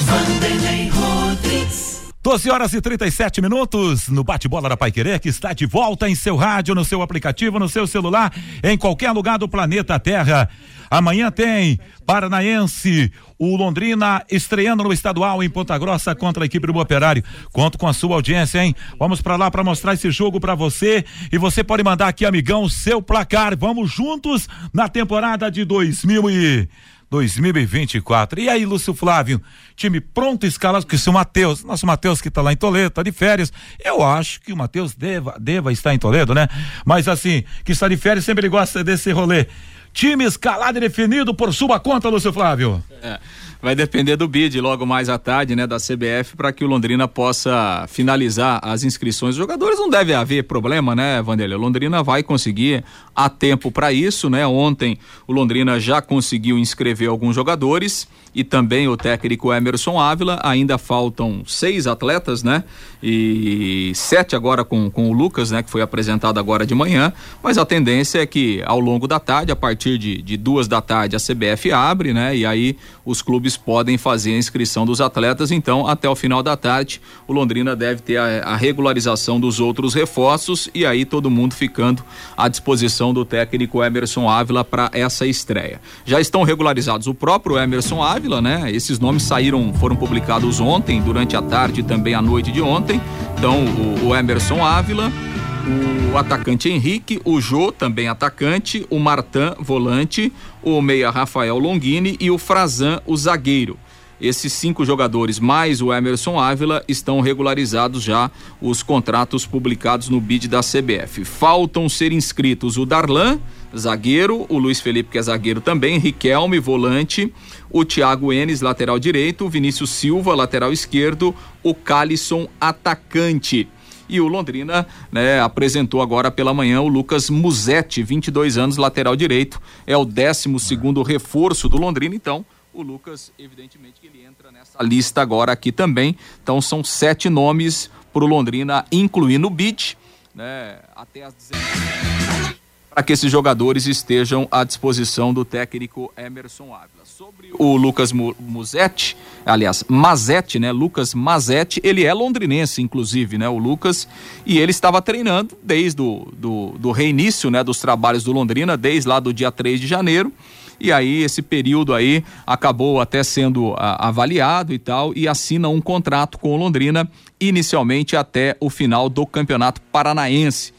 Vanderlei Rodrigues. 12 horas e 37 minutos no bate-bola da Pai Querer, que está de volta em seu rádio, no seu aplicativo, no seu celular, em qualquer lugar do planeta Terra. Amanhã tem Paranaense, o Londrina estreando no estadual em Ponta Grossa contra a equipe do Operário. Conto com a sua audiência, hein? Vamos para lá para mostrar esse jogo para você e você pode mandar aqui, amigão, seu placar. Vamos juntos na temporada de 2000 e 2024. E aí, Lúcio Flávio, time pronto escalado, porque se o Matheus, nosso Matheus que está lá em Toledo, tá de férias, eu acho que o Matheus deva, deva estar em Toledo, né? Mas assim, que está de férias, sempre ele gosta desse rolê. Time escalado e definido por sua conta, Lúcio Flávio. É vai depender do bid logo mais à tarde, né, da CBF, para que o Londrina possa finalizar as inscrições. Os jogadores não deve haver problema, né, Vanderlei? O Londrina vai conseguir a tempo para isso, né? Ontem o Londrina já conseguiu inscrever alguns jogadores e também o técnico Emerson Ávila. Ainda faltam seis atletas, né? E sete agora com, com o Lucas, né? Que foi apresentado agora de manhã. Mas a tendência é que ao longo da tarde, a partir de, de duas da tarde, a CBF abre, né? E aí os clubes podem fazer a inscrição dos atletas. Então, até o final da tarde, o Londrina deve ter a, a regularização dos outros reforços e aí todo mundo ficando à disposição do técnico Emerson Ávila para essa estreia. Já estão regularizados o próprio Emerson Ávila, né? Esses nomes saíram, foram publicados ontem, durante a tarde e também à noite de ontem. Então, o, o Emerson Ávila, o atacante Henrique, o Jô, também atacante, o Martan, volante, o meia Rafael Longini e o Frazan, o zagueiro. Esses cinco jogadores, mais o Emerson Ávila, estão regularizados já os contratos publicados no bid da CBF. Faltam ser inscritos o Darlan, zagueiro, o Luiz Felipe, que é zagueiro também, Riquelme, volante, o Thiago Enes, lateral direito, o Vinícius Silva, lateral esquerdo, o Calisson, atacante. E o Londrina né, apresentou agora pela manhã o Lucas Musetti, 22 anos, lateral direito. É o 12 segundo reforço do Londrina, então o Lucas, evidentemente, ele entra nessa lista agora aqui também. Então são sete nomes para o Londrina incluir no bid, né? Até as 19 para que esses jogadores estejam à disposição do técnico Emerson Ávila. Sobre o Lucas Musetti, aliás, Mazetti, né? Lucas Mazetti, ele é londrinense, inclusive, né? O Lucas, e ele estava treinando desde o do, do reinício, né? Dos trabalhos do Londrina, desde lá do dia 3 de janeiro, e aí esse período aí acabou até sendo a, avaliado e tal, e assina um contrato com o Londrina, inicialmente até o final do Campeonato Paranaense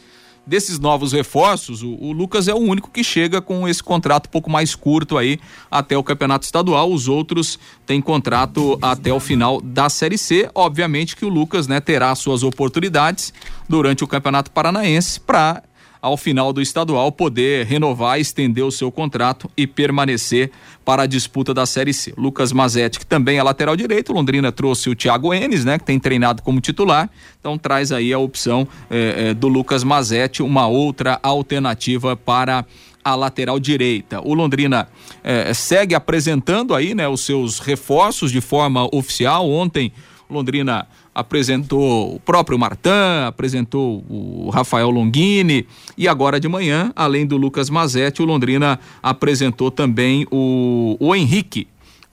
desses novos reforços, o, o, Lucas é o único que chega com esse contrato um pouco mais curto aí até o campeonato estadual. Os outros têm contrato até o final da Série C. Obviamente que o Lucas, né, terá suas oportunidades durante o Campeonato Paranaense para ao final do estadual poder renovar, estender o seu contrato e permanecer para a disputa da Série C. Lucas Mazetti, que também é lateral direito, Londrina trouxe o Thiago Enes, né, que tem treinado como titular, então traz aí a opção eh, eh, do Lucas Mazetti, uma outra alternativa para a lateral direita. O Londrina eh, segue apresentando aí, né, os seus reforços de forma oficial. Ontem, Londrina apresentou o próprio Martin, apresentou o Rafael Longini e agora de manhã, além do Lucas Mazetti, o Londrina apresentou também o, o Henrique,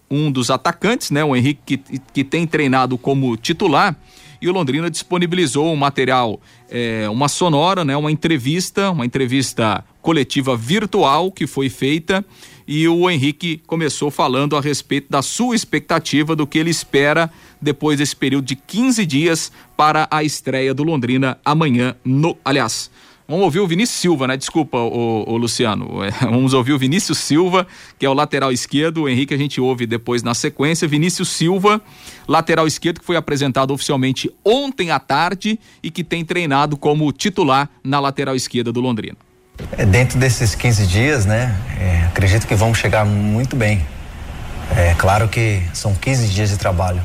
um dos atacantes, né? O Henrique que, que tem treinado como titular e o Londrina disponibilizou um material, é, uma sonora, né? Uma entrevista, uma entrevista coletiva virtual que foi feita e o Henrique começou falando a respeito da sua expectativa do que ele espera depois desse período de 15 dias para a estreia do Londrina amanhã no, aliás, Vamos ouvir o Vinícius Silva, né? Desculpa, o, o Luciano. É, vamos ouvir o Vinícius Silva, que é o lateral esquerdo. O Henrique a gente ouve depois na sequência. Vinícius Silva, lateral esquerdo, que foi apresentado oficialmente ontem à tarde e que tem treinado como titular na lateral esquerda do Londrina. É, dentro desses 15 dias, né? É, acredito que vamos chegar muito bem. É claro que são 15 dias de trabalho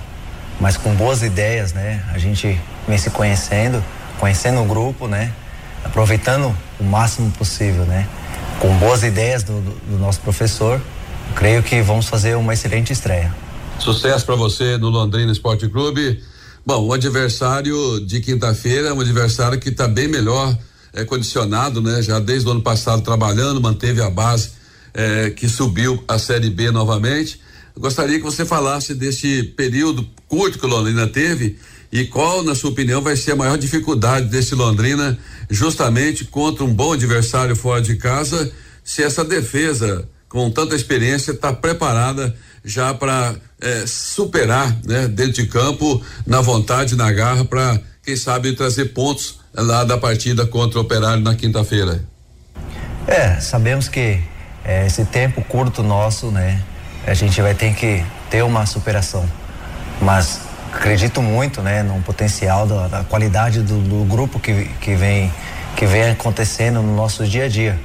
mas com boas ideias, né? A gente vem se conhecendo, conhecendo o grupo, né? Aproveitando o máximo possível, né? Com boas ideias do, do, nosso professor, creio que vamos fazer uma excelente estreia. Sucesso para você no Londrina Esporte Clube. Bom, o adversário de quinta-feira é um adversário que está bem melhor é, condicionado, né? Já desde o ano passado trabalhando, manteve a base é, que subiu a Série B novamente. Gostaria que você falasse desse período curto que o Londrina teve e qual, na sua opinião, vai ser a maior dificuldade desse Londrina, justamente contra um bom adversário fora de casa, se essa defesa, com tanta experiência, está preparada já para eh, superar, né, dentro de campo, na vontade, na garra, para, quem sabe, trazer pontos lá da partida contra o Operário na quinta-feira. É, sabemos que eh, esse tempo curto nosso, né, a gente vai ter que ter uma superação mas acredito muito né, no potencial da, da qualidade do, do, grupo que, que, vem, que vem acontecendo no nosso dia a dia.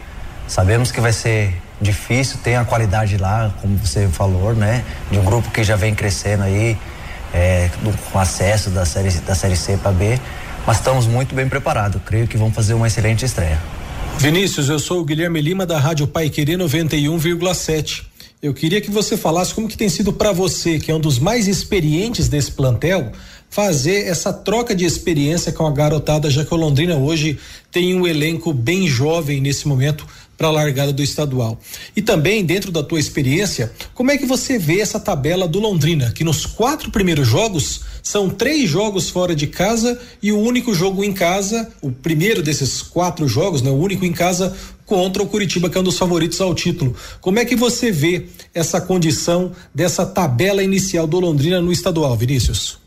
Sabemos que vai ser difícil, tem a qualidade lá, como você falou, né? De um grupo que já vem crescendo aí, é, do, com acesso da série, da série C para B, mas estamos muito bem preparados. Creio que vamos fazer uma excelente estreia. Vinícius, eu sou o Guilherme Lima da Rádio Pai Querer 91,7. Eu queria que você falasse como que tem sido para você, que é um dos mais experientes desse plantel, fazer essa troca de experiência com a garotada, já que o Londrina hoje tem um elenco bem jovem nesse momento para a largada do estadual. E também, dentro da tua experiência, como é que você vê essa tabela do Londrina, que nos quatro primeiros jogos são três jogos fora de casa e o único jogo em casa, o primeiro desses quatro jogos, né, o único em casa contra o Curitiba, que é um dos favoritos ao título. Como é que você vê essa condição dessa tabela inicial do Londrina no estadual, Vinícius?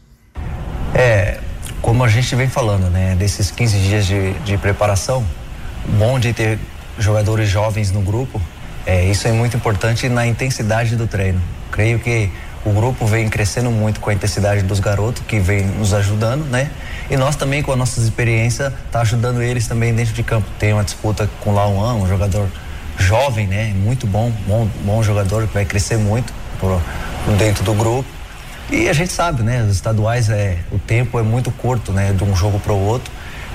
É, como a gente vem falando, né, desses 15 dias de, de preparação, bom de ter jogadores jovens no grupo, é, isso é muito importante na intensidade do treino. Creio que o grupo vem crescendo muito com a intensidade dos garotos que vem nos ajudando, né? E nós também, com a nossa experiência, tá ajudando eles também dentro de campo. Tem uma disputa com o Lauan, um jogador jovem, né? Muito bom, bom, bom jogador que vai crescer muito por, dentro do grupo. E a gente sabe, né? Os estaduais é o tempo é muito curto, né? De um jogo para o outro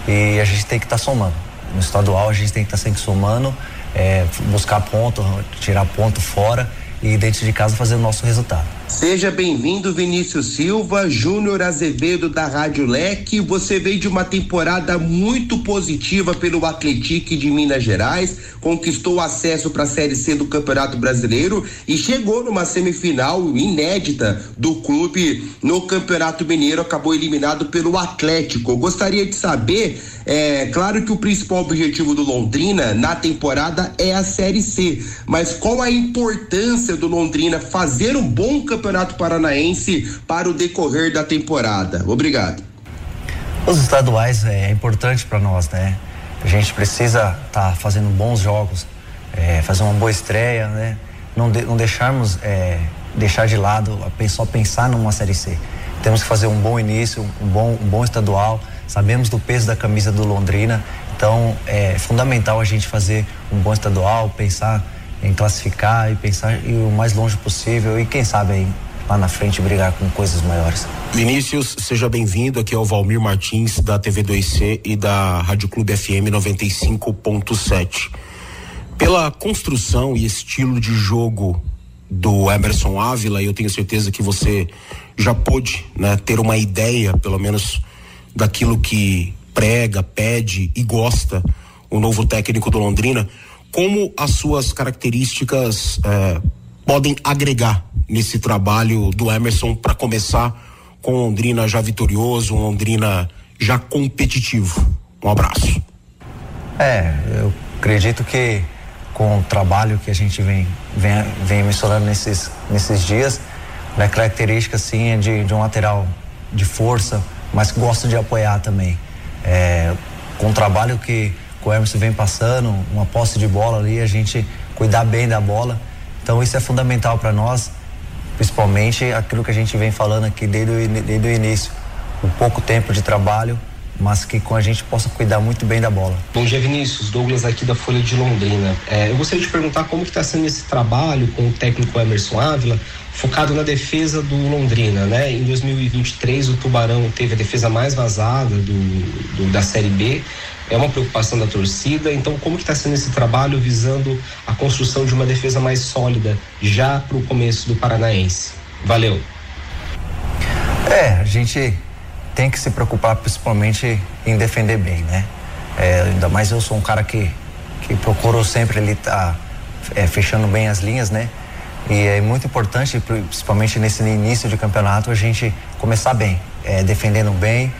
e a gente tem que estar tá somando. No estadual a gente tem que estar tá sempre somando, é, buscar ponto, tirar ponto fora e dentro de casa fazer o nosso resultado. Seja bem-vindo, Vinícius Silva, Júnior Azevedo da Rádio Leque. Você veio de uma temporada muito positiva pelo Atlético de Minas Gerais, conquistou acesso para a Série C do Campeonato Brasileiro e chegou numa semifinal inédita do clube no Campeonato Mineiro, acabou eliminado pelo Atlético. Eu gostaria de saber, é claro que o principal objetivo do Londrina na temporada é a Série C, mas qual a importância do Londrina fazer um bom campeonato Campeonato Paranaense para o decorrer da temporada? Obrigado. Os estaduais é importante para nós, né? A gente precisa estar tá fazendo bons jogos, é, fazer uma boa estreia, né? Não, de, não deixarmos é, deixar de lado só pensar numa série C. Temos que fazer um bom início, um bom, um bom estadual. Sabemos do peso da camisa do Londrina, então é fundamental a gente fazer um bom estadual, pensar em classificar e pensar ir o mais longe possível e quem sabe aí lá na frente brigar com coisas maiores. Vinícius, seja bem-vindo. Aqui é o Valmir Martins da TV 2C e da Rádio Clube FM 95.7. Pela construção e estilo de jogo do Emerson Ávila, eu tenho certeza que você já pôde né, ter uma ideia, pelo menos, daquilo que prega, pede e gosta o novo técnico do Londrina como as suas características é, podem agregar nesse trabalho do Emerson para começar com Londrina já vitorioso, Londrina já competitivo. Um abraço. É, eu acredito que com o trabalho que a gente vem, vem, vem mencionando nesses, nesses dias, a né, característica sim é de, de um lateral de força, mas que gosta de apoiar também. É, com o trabalho que o Emerson vem passando, uma posse de bola ali, a gente cuidar bem da bola. Então isso é fundamental para nós, principalmente aquilo que a gente vem falando aqui desde o, desde o início. O pouco tempo de trabalho, mas que com a gente possa cuidar muito bem da bola. Bom dia, Vinícius. Douglas aqui da Folha de Londrina. É, eu gostaria de perguntar como está sendo esse trabalho com o técnico Emerson Ávila, focado na defesa do Londrina, né? Em 2023 o Tubarão teve a defesa mais vazada do, do da Série B. É uma preocupação da torcida. Então, como que está sendo esse trabalho visando a construção de uma defesa mais sólida já para o começo do Paranaense? Valeu. É, a gente tem que se preocupar principalmente em defender bem, né? É, ainda mais eu sou um cara que, que procuro sempre ele tá é, fechando bem as linhas, né? E é muito importante, principalmente nesse início de campeonato, a gente começar bem, é, defendendo bem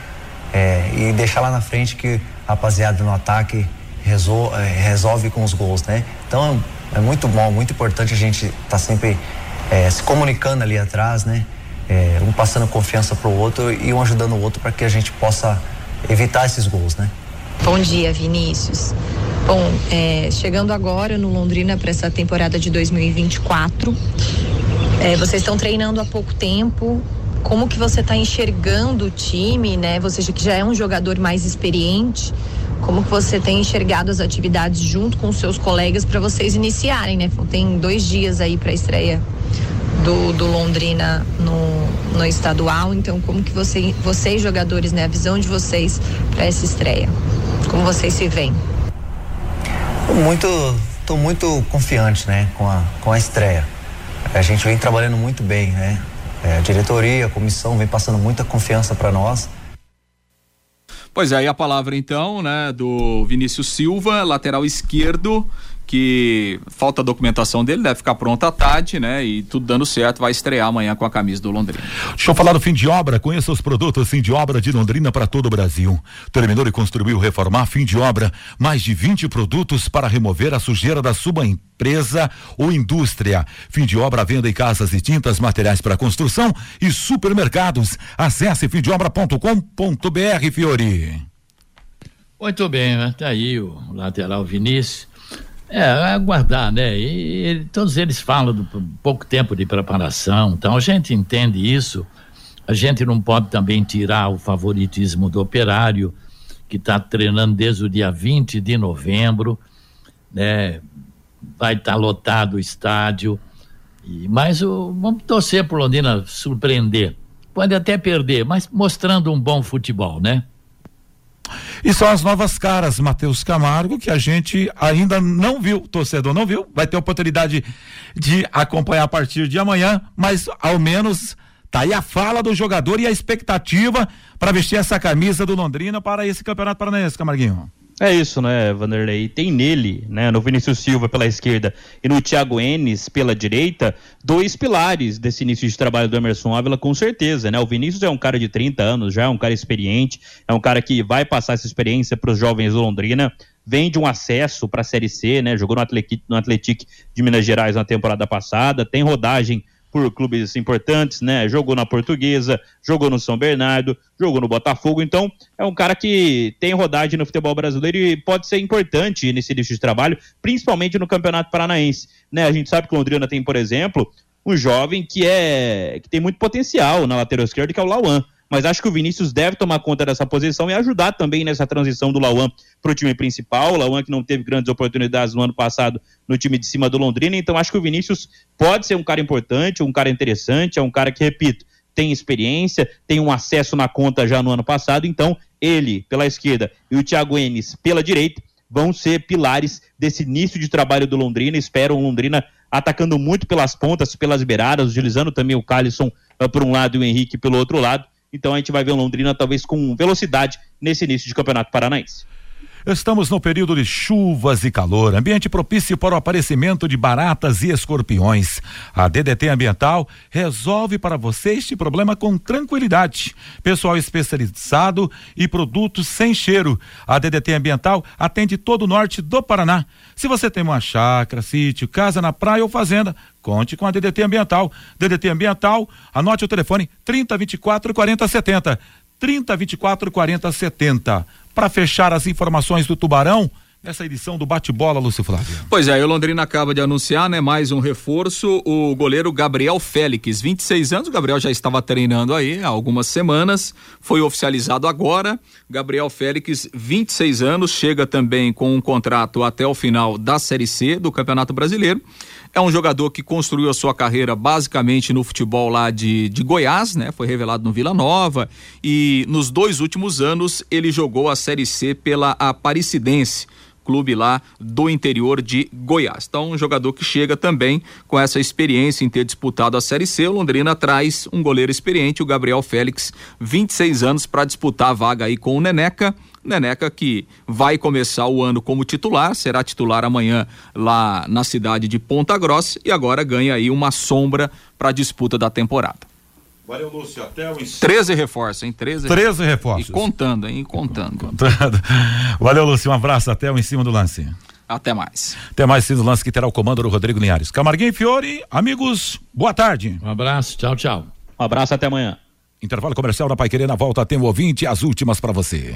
é, e deixar lá na frente que rapaziada no ataque resolve, é, resolve com os gols, né? Então é muito bom, muito importante a gente estar tá sempre é, se comunicando ali atrás, né? é, um passando confiança para o outro e um ajudando o outro para que a gente possa evitar esses gols, né? Bom dia, Vinícius. Bom, é, chegando agora no Londrina para essa temporada de 2024, é, vocês estão treinando há pouco tempo. Como que você está enxergando o time, né? Você que já é um jogador mais experiente, como que você tem enxergado as atividades junto com os seus colegas para vocês iniciarem, né? Tem dois dias aí para a estreia do, do Londrina no, no estadual. Então, como que você, vocês jogadores, né, a visão de vocês para essa estreia? Como vocês se veem? Muito, estou muito confiante, né, com a, com a estreia. A gente vem trabalhando muito bem, né? É, a diretoria, a comissão vem passando muita confiança para nós. Pois é, aí a palavra então, né, do Vinícius Silva, lateral esquerdo, que falta a documentação dele, deve ficar pronta à tarde, né? E tudo dando certo, vai estrear amanhã com a camisa do Londrina. Deixa eu falar do fim de obra, conheça os produtos fim de obra de Londrina para todo o Brasil. Terminou e construiu reformar fim de obra, mais de 20 produtos para remover a sujeira da sua empresa ou indústria. Fim de obra, venda em casas e tintas, materiais para construção e supermercados. Acesse fimdeobra.com.br, Fiori. Muito bem, né? tá aí o lateral Vinícius é, aguardar, né? E, todos eles falam do pouco tempo de preparação, então a gente entende isso. A gente não pode também tirar o favoritismo do operário, que está treinando desde o dia 20 de novembro, né? Vai estar tá lotado o estádio. E, mas o, vamos torcer para Londrina surpreender. Pode até perder, mas mostrando um bom futebol, né? E são as novas caras, Matheus Camargo, que a gente ainda não viu, torcedor não viu, vai ter oportunidade de acompanhar a partir de amanhã, mas ao menos tá aí a fala do jogador e a expectativa para vestir essa camisa do Londrina para esse Campeonato Paranaense, Camarguinho. É isso, né, Vanderlei? Tem nele, né, no Vinícius Silva pela esquerda e no Thiago Enes pela direita, dois pilares desse início de trabalho do Emerson Ávila, com certeza, né? O Vinícius é um cara de 30 anos, já é um cara experiente, é um cara que vai passar essa experiência para os jovens do Londrina, vem de um acesso para a Série C, né? Jogou no Atlético no Atlético de Minas Gerais na temporada passada, tem rodagem por clubes importantes, né? Jogou na Portuguesa, jogou no São Bernardo, jogou no Botafogo, então é um cara que tem rodagem no futebol brasileiro e pode ser importante nesse início de trabalho, principalmente no Campeonato Paranaense, né? A gente sabe que o Londrina tem, por exemplo, um jovem que é que tem muito potencial na lateral esquerda, que é o Lauan mas acho que o Vinícius deve tomar conta dessa posição e ajudar também nessa transição do Lauan para o time principal. O Lauan que não teve grandes oportunidades no ano passado no time de cima do Londrina, então acho que o Vinícius pode ser um cara importante, um cara interessante, é um cara que, repito, tem experiência, tem um acesso na conta já no ano passado, então ele pela esquerda e o Thiago Enes pela direita vão ser pilares desse início de trabalho do Londrina. Espero o Londrina atacando muito pelas pontas, pelas beiradas, utilizando também o Calisson uh, por um lado e o Henrique pelo outro lado. Então a gente vai ver Londrina talvez com velocidade nesse início de campeonato paranaense. Estamos no período de chuvas e calor, ambiente propício para o aparecimento de baratas e escorpiões. A DDT Ambiental resolve para você este problema com tranquilidade. Pessoal especializado e produtos sem cheiro. A DDT Ambiental atende todo o norte do Paraná. Se você tem uma chácara, sítio, casa na praia ou fazenda, conte com a DDT Ambiental. DDT Ambiental, anote o telefone 3024 4070. 3024 4070 para fechar as informações do Tubarão nessa edição do bate-bola, Lúcio Flávio. Pois é, o Londrina acaba de anunciar, né, mais um reforço, o goleiro Gabriel Félix, 26 anos, o Gabriel já estava treinando aí há algumas semanas, foi oficializado agora, Gabriel Félix, 26 anos, chega também com um contrato até o final da Série C do Campeonato Brasileiro, é um jogador que construiu a sua carreira basicamente no futebol lá de, de Goiás, né? Foi revelado no Vila Nova e nos dois últimos anos ele jogou a Série C pela Aparecidense clube lá do interior de Goiás. Então, um jogador que chega também com essa experiência em ter disputado a Série C. O Londrina traz um goleiro experiente, o Gabriel Félix, 26 anos, para disputar a vaga aí com o Neneca. Neneca que vai começar o ano como titular, será titular amanhã lá na cidade de Ponta Grossa e agora ganha aí uma sombra para a disputa da temporada. Valeu, Lúcio. Até o 13 reforços, hein? 13, 13 reforços. E contando, hein? E contando. contando. Valeu, Lúcio. Um abraço. Até o em cima do lance. Até mais. Até mais, cima do lance que terá o comando do Rodrigo Linhares. Camarguinho e Fiore, amigos, boa tarde. Um abraço, tchau, tchau. Um abraço, até amanhã. Intervalo comercial da Pai Querer na volta, tem o ouvinte as últimas para você.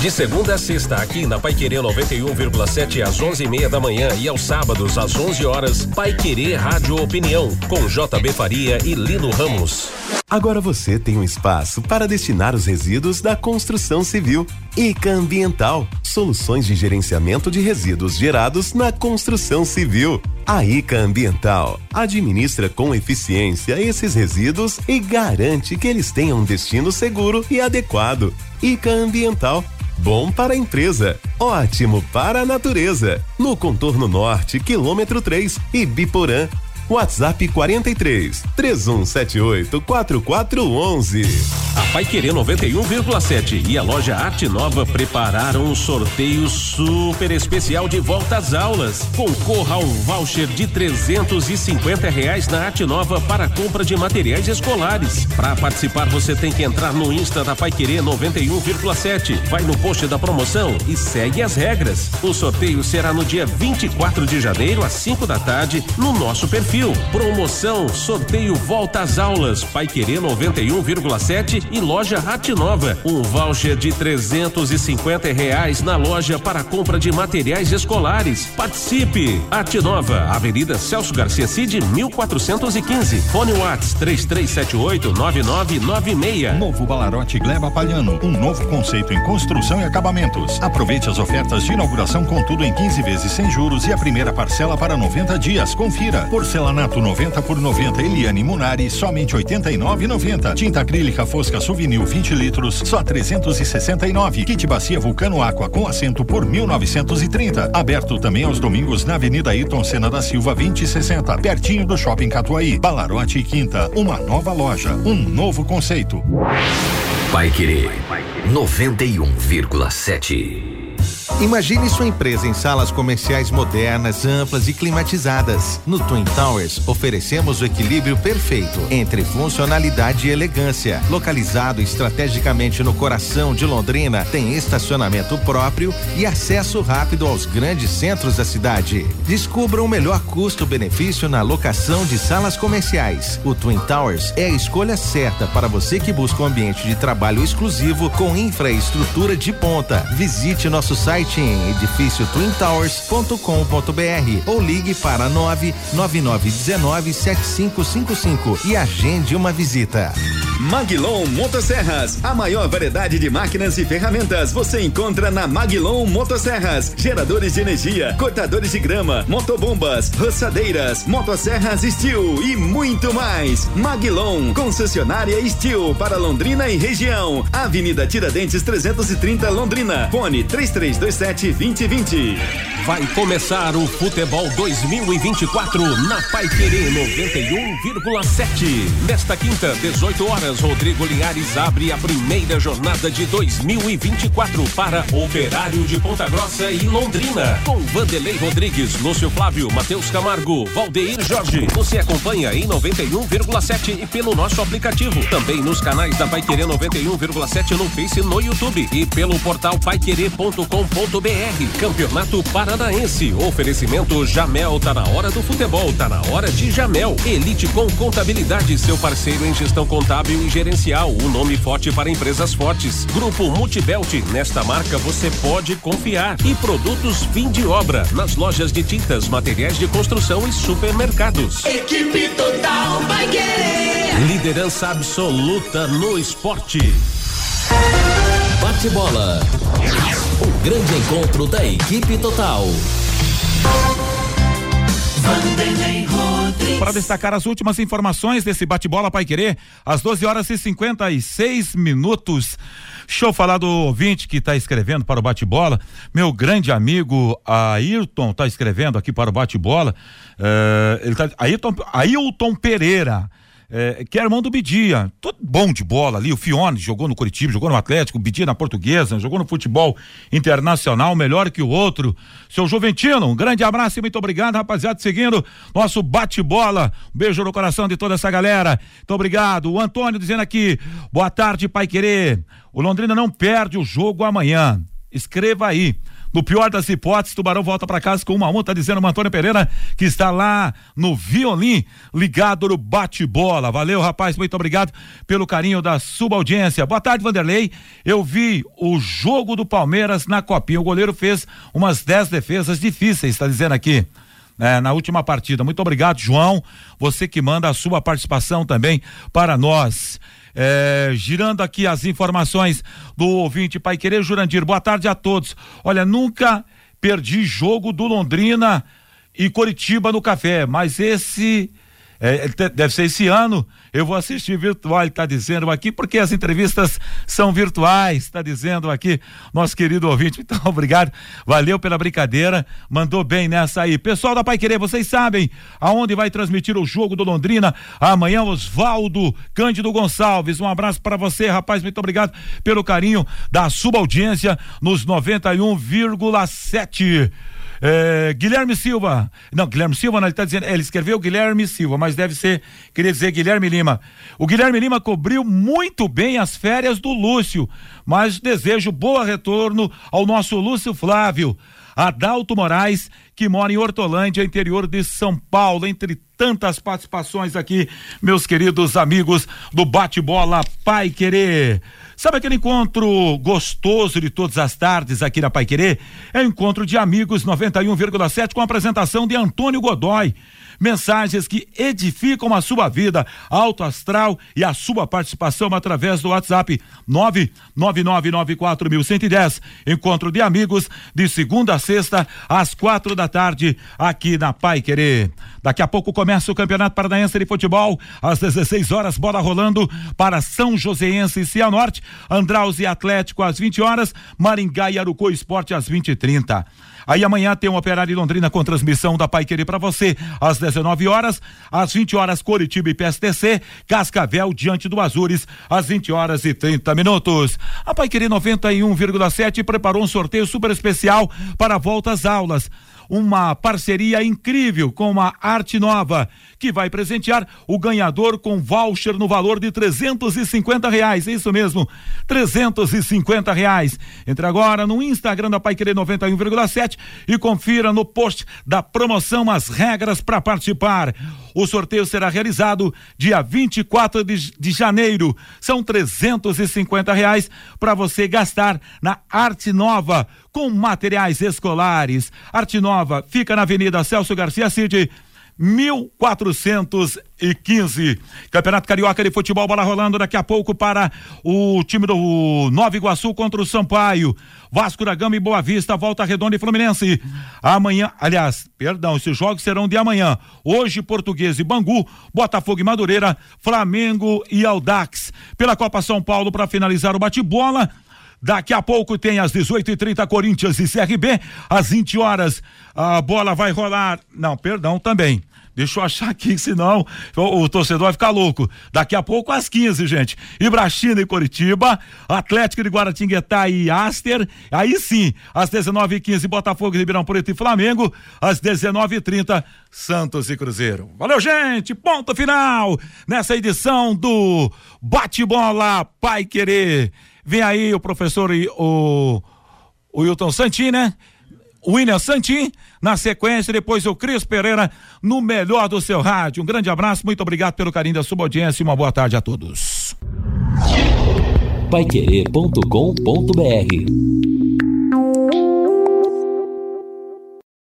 De segunda a sexta, aqui na Pai Querer 91,7 às 11:30 da manhã e aos sábados às 11 horas, Pai Querer Rádio Opinião com JB Faria e Lino Ramos. Agora você tem um espaço para destinar os resíduos da construção civil. ICA Ambiental, soluções de gerenciamento de resíduos gerados na construção civil. A ICA Ambiental administra com eficiência esses resíduos e garante que eles tenham um destino seguro e adequado. ICA Ambiental Bom para a empresa, ótimo para a natureza. No contorno norte, quilômetro 3 e Biporã. WhatsApp 43 3178 4411. A Pai Querer 91,7 e a loja Arte Nova prepararam um sorteio super especial de volta às aulas. Concorra ao voucher de 350 reais na Arte Nova para compra de materiais escolares. Para participar, você tem que entrar no Insta da Pai Querer 91,7. Vai no post da promoção e segue as regras. O sorteio será no dia 24 de janeiro, às 5 da tarde, no nosso perfil Promoção, sorteio volta às aulas, Pai Querer 91,7 e loja Rate Nova. Um voucher de 350 reais na loja para compra de materiais escolares. Participe! Arte Nova, Avenida Celso Garcia Cid, 1415. Fone Whats 3378 9996. Novo Balarote Gleba Palhano, um novo conceito em construção e acabamentos. Aproveite as ofertas de inauguração com tudo em 15 vezes sem juros e a primeira parcela para 90 dias. Confira. Porcelana Porcelanato 90 por 90 Eliane Munari, somente 89,90. Tinta acrílica Fosca Souvenir 20 litros, só 369. Kit Bacia Vulcano Aqua com assento por 1930. Aberto também aos domingos na Avenida Ayrton Senna da Silva 2060, pertinho do Shopping Catuaí. Balarote e Quinta, uma nova loja, um novo conceito. Pai Querer 91,7. Imagine sua empresa em salas comerciais modernas, amplas e climatizadas. No Twin Towers, oferecemos o equilíbrio perfeito entre funcionalidade e elegância. Localizado estrategicamente no coração de Londrina, tem estacionamento próprio e acesso rápido aos grandes centros da cidade. Descubra o melhor custo-benefício na locação de salas comerciais. O Twin Towers é a escolha certa para você que busca um ambiente de trabalho exclusivo com infraestrutura de ponta. Visite nosso site em edifício twintowers.com.br ou ligue para 99919 7555 e agende uma visita. Maglon Motosserras, a maior variedade de máquinas e ferramentas você encontra na Maglon Motosserras. Geradores de energia, cortadores de grama, motobombas, roçadeiras, motosserras Steel e muito mais. Maglon, concessionária Steel para Londrina e região. Avenida Tiradentes 330 Londrina. Fone 3327 2020. Vai começar o Futebol 2024 na Pai Querer 91,7. Nesta quinta, 18 horas, Rodrigo Linhares abre a primeira jornada de 2024 para Operário de Ponta Grossa e Londrina. Com Vanderlei Rodrigues, Lúcio Flávio, Matheus Camargo, Valdeir Jorge. Você acompanha em 91,7 e pelo nosso aplicativo. Também nos canais da Pai Querer 91,7 no Face no YouTube e pelo portal paiquerer.com.br. Campeonato Paranaense. Oferecimento Jamel. Tá na hora do futebol. Tá na hora de Jamel. Elite com Contabilidade. Seu parceiro em gestão contábil e gerencial. Um nome forte para empresas fortes. Grupo Multibelt. Nesta marca você pode confiar. E produtos fim de obra. Nas lojas de tintas, materiais de construção e supermercados. Equipe total vai querer. Liderança absoluta no esporte. Bate bola. O grande encontro da equipe total. Para destacar as últimas informações desse bate-bola Pai Querer, às 12 horas e 56 minutos. Deixa eu falar do ouvinte que está escrevendo para o bate-bola. Meu grande amigo Ayrton está escrevendo aqui para o bate-bola. Eh, ele tá, Ayrton, Ailton Pereira. É, que é irmão do Bidia, todo bom de bola ali, o Fione jogou no Curitiba, jogou no Atlético, Bidia na Portuguesa, jogou no futebol internacional, melhor que o outro. Seu Juventino, um grande abraço e muito obrigado, rapaziada, seguindo nosso bate-bola. Um beijo no coração de toda essa galera. Muito obrigado. O Antônio dizendo aqui, boa tarde, Pai Querer. O Londrina não perde o jogo amanhã. Escreva aí. No pior das hipóteses, Tubarão volta para casa com uma um, tá dizendo o Antônio Pereira, que está lá no Violim, ligado no bate-bola. Valeu, rapaz, muito obrigado pelo carinho da subaudiência. Boa tarde, Vanderlei. Eu vi o jogo do Palmeiras na Copinha. O goleiro fez umas 10 defesas difíceis, está dizendo aqui. É, na última partida. Muito obrigado, João. Você que manda a sua participação também para nós. É, girando aqui as informações do ouvinte Pai Querer Jurandir. Boa tarde a todos. Olha, nunca perdi jogo do Londrina e Coritiba no café, mas esse é, deve ser esse ano. Eu vou assistir virtual, está dizendo aqui, porque as entrevistas são virtuais, está dizendo aqui nosso querido ouvinte. Então, obrigado, valeu pela brincadeira, mandou bem nessa aí. Pessoal da Pai Querer, vocês sabem aonde vai transmitir o jogo do Londrina amanhã, Osvaldo Cândido Gonçalves. Um abraço para você, rapaz, muito obrigado pelo carinho da subaudiência nos 91,7. É, Guilherme Silva. Não, Guilherme Silva, não, ele está dizendo, ele escreveu Guilherme Silva, mas deve ser, queria dizer Guilherme Lima. O Guilherme Lima cobriu muito bem as férias do Lúcio, mas desejo boa retorno ao nosso Lúcio Flávio. Adalto Moraes, que mora em Hortolândia, interior de São Paulo, entre tantas participações aqui, meus queridos amigos do Bate-Bola Pai Querer. Sabe aquele encontro gostoso de todas as tardes aqui na Pai Querer? É encontro de amigos 91,7 com a apresentação de Antônio Godoy. Mensagens que edificam a sua vida, alto astral e a sua participação através do WhatsApp 99994110. Encontro de amigos de segunda a sexta, às quatro da tarde, aqui na Pai. Daqui a pouco começa o Campeonato Paranaense de Futebol, às 16 horas, bola rolando para São Joséense e Cianorte, Andraus e Atlético às 20 horas, Maringá e Arucô Esporte às 20 e 30. Aí amanhã tem um Operário Londrina com transmissão da Pai Querer para você às 19 horas, às 20 horas Coritiba e PSTC, Cascavel diante do Azures às 20 horas e 30 minutos. A Pai Querer 91,7 preparou um sorteio super especial para volta às aulas uma parceria incrível com a Arte Nova, que vai presentear o ganhador com voucher no valor de 350 reais. É isso mesmo, 350 reais. Entre agora no Instagram da Pai Querer 91,7 e confira no post da promoção as regras para participar. O sorteio será realizado dia 24 de, de janeiro. São 350 reais para você gastar na Arte Nova com materiais escolares. Arte Nova fica na Avenida Celso Garcia Cid. 1415. Campeonato Carioca de Futebol, bola rolando daqui a pouco para o time do Nova Iguaçu contra o Sampaio. Vasco da Gama e Boa Vista, Volta Redonda e Fluminense. Amanhã, aliás, perdão, esses jogos serão de amanhã. Hoje, Português e Bangu, Botafogo e Madureira, Flamengo e Aldax. Pela Copa São Paulo, para finalizar o bate-bola. Daqui a pouco tem às 18h30 Corinthians e CRB. Às 20 horas a bola vai rolar. Não, perdão também. Deixa eu achar aqui, senão o, o, torcedor vai ficar louco. Daqui a pouco às 15, gente. Ibrachina e Coritiba, Atlético de Guaratinguetá e Aster. Aí sim, às 19h15, Botafogo, Ribeirão Preto e Flamengo. Às 19h30, Santos e Cruzeiro. Valeu, gente. Ponto final nessa edição do Bate-Bola Pai Querer. Vem aí o professor o, o Wilton Santin, né? William Santin, na sequência, depois o Cris Pereira, no melhor do seu rádio. Um grande abraço, muito obrigado pelo carinho da sua audiência e uma boa tarde a todos. Paiquerê.com.br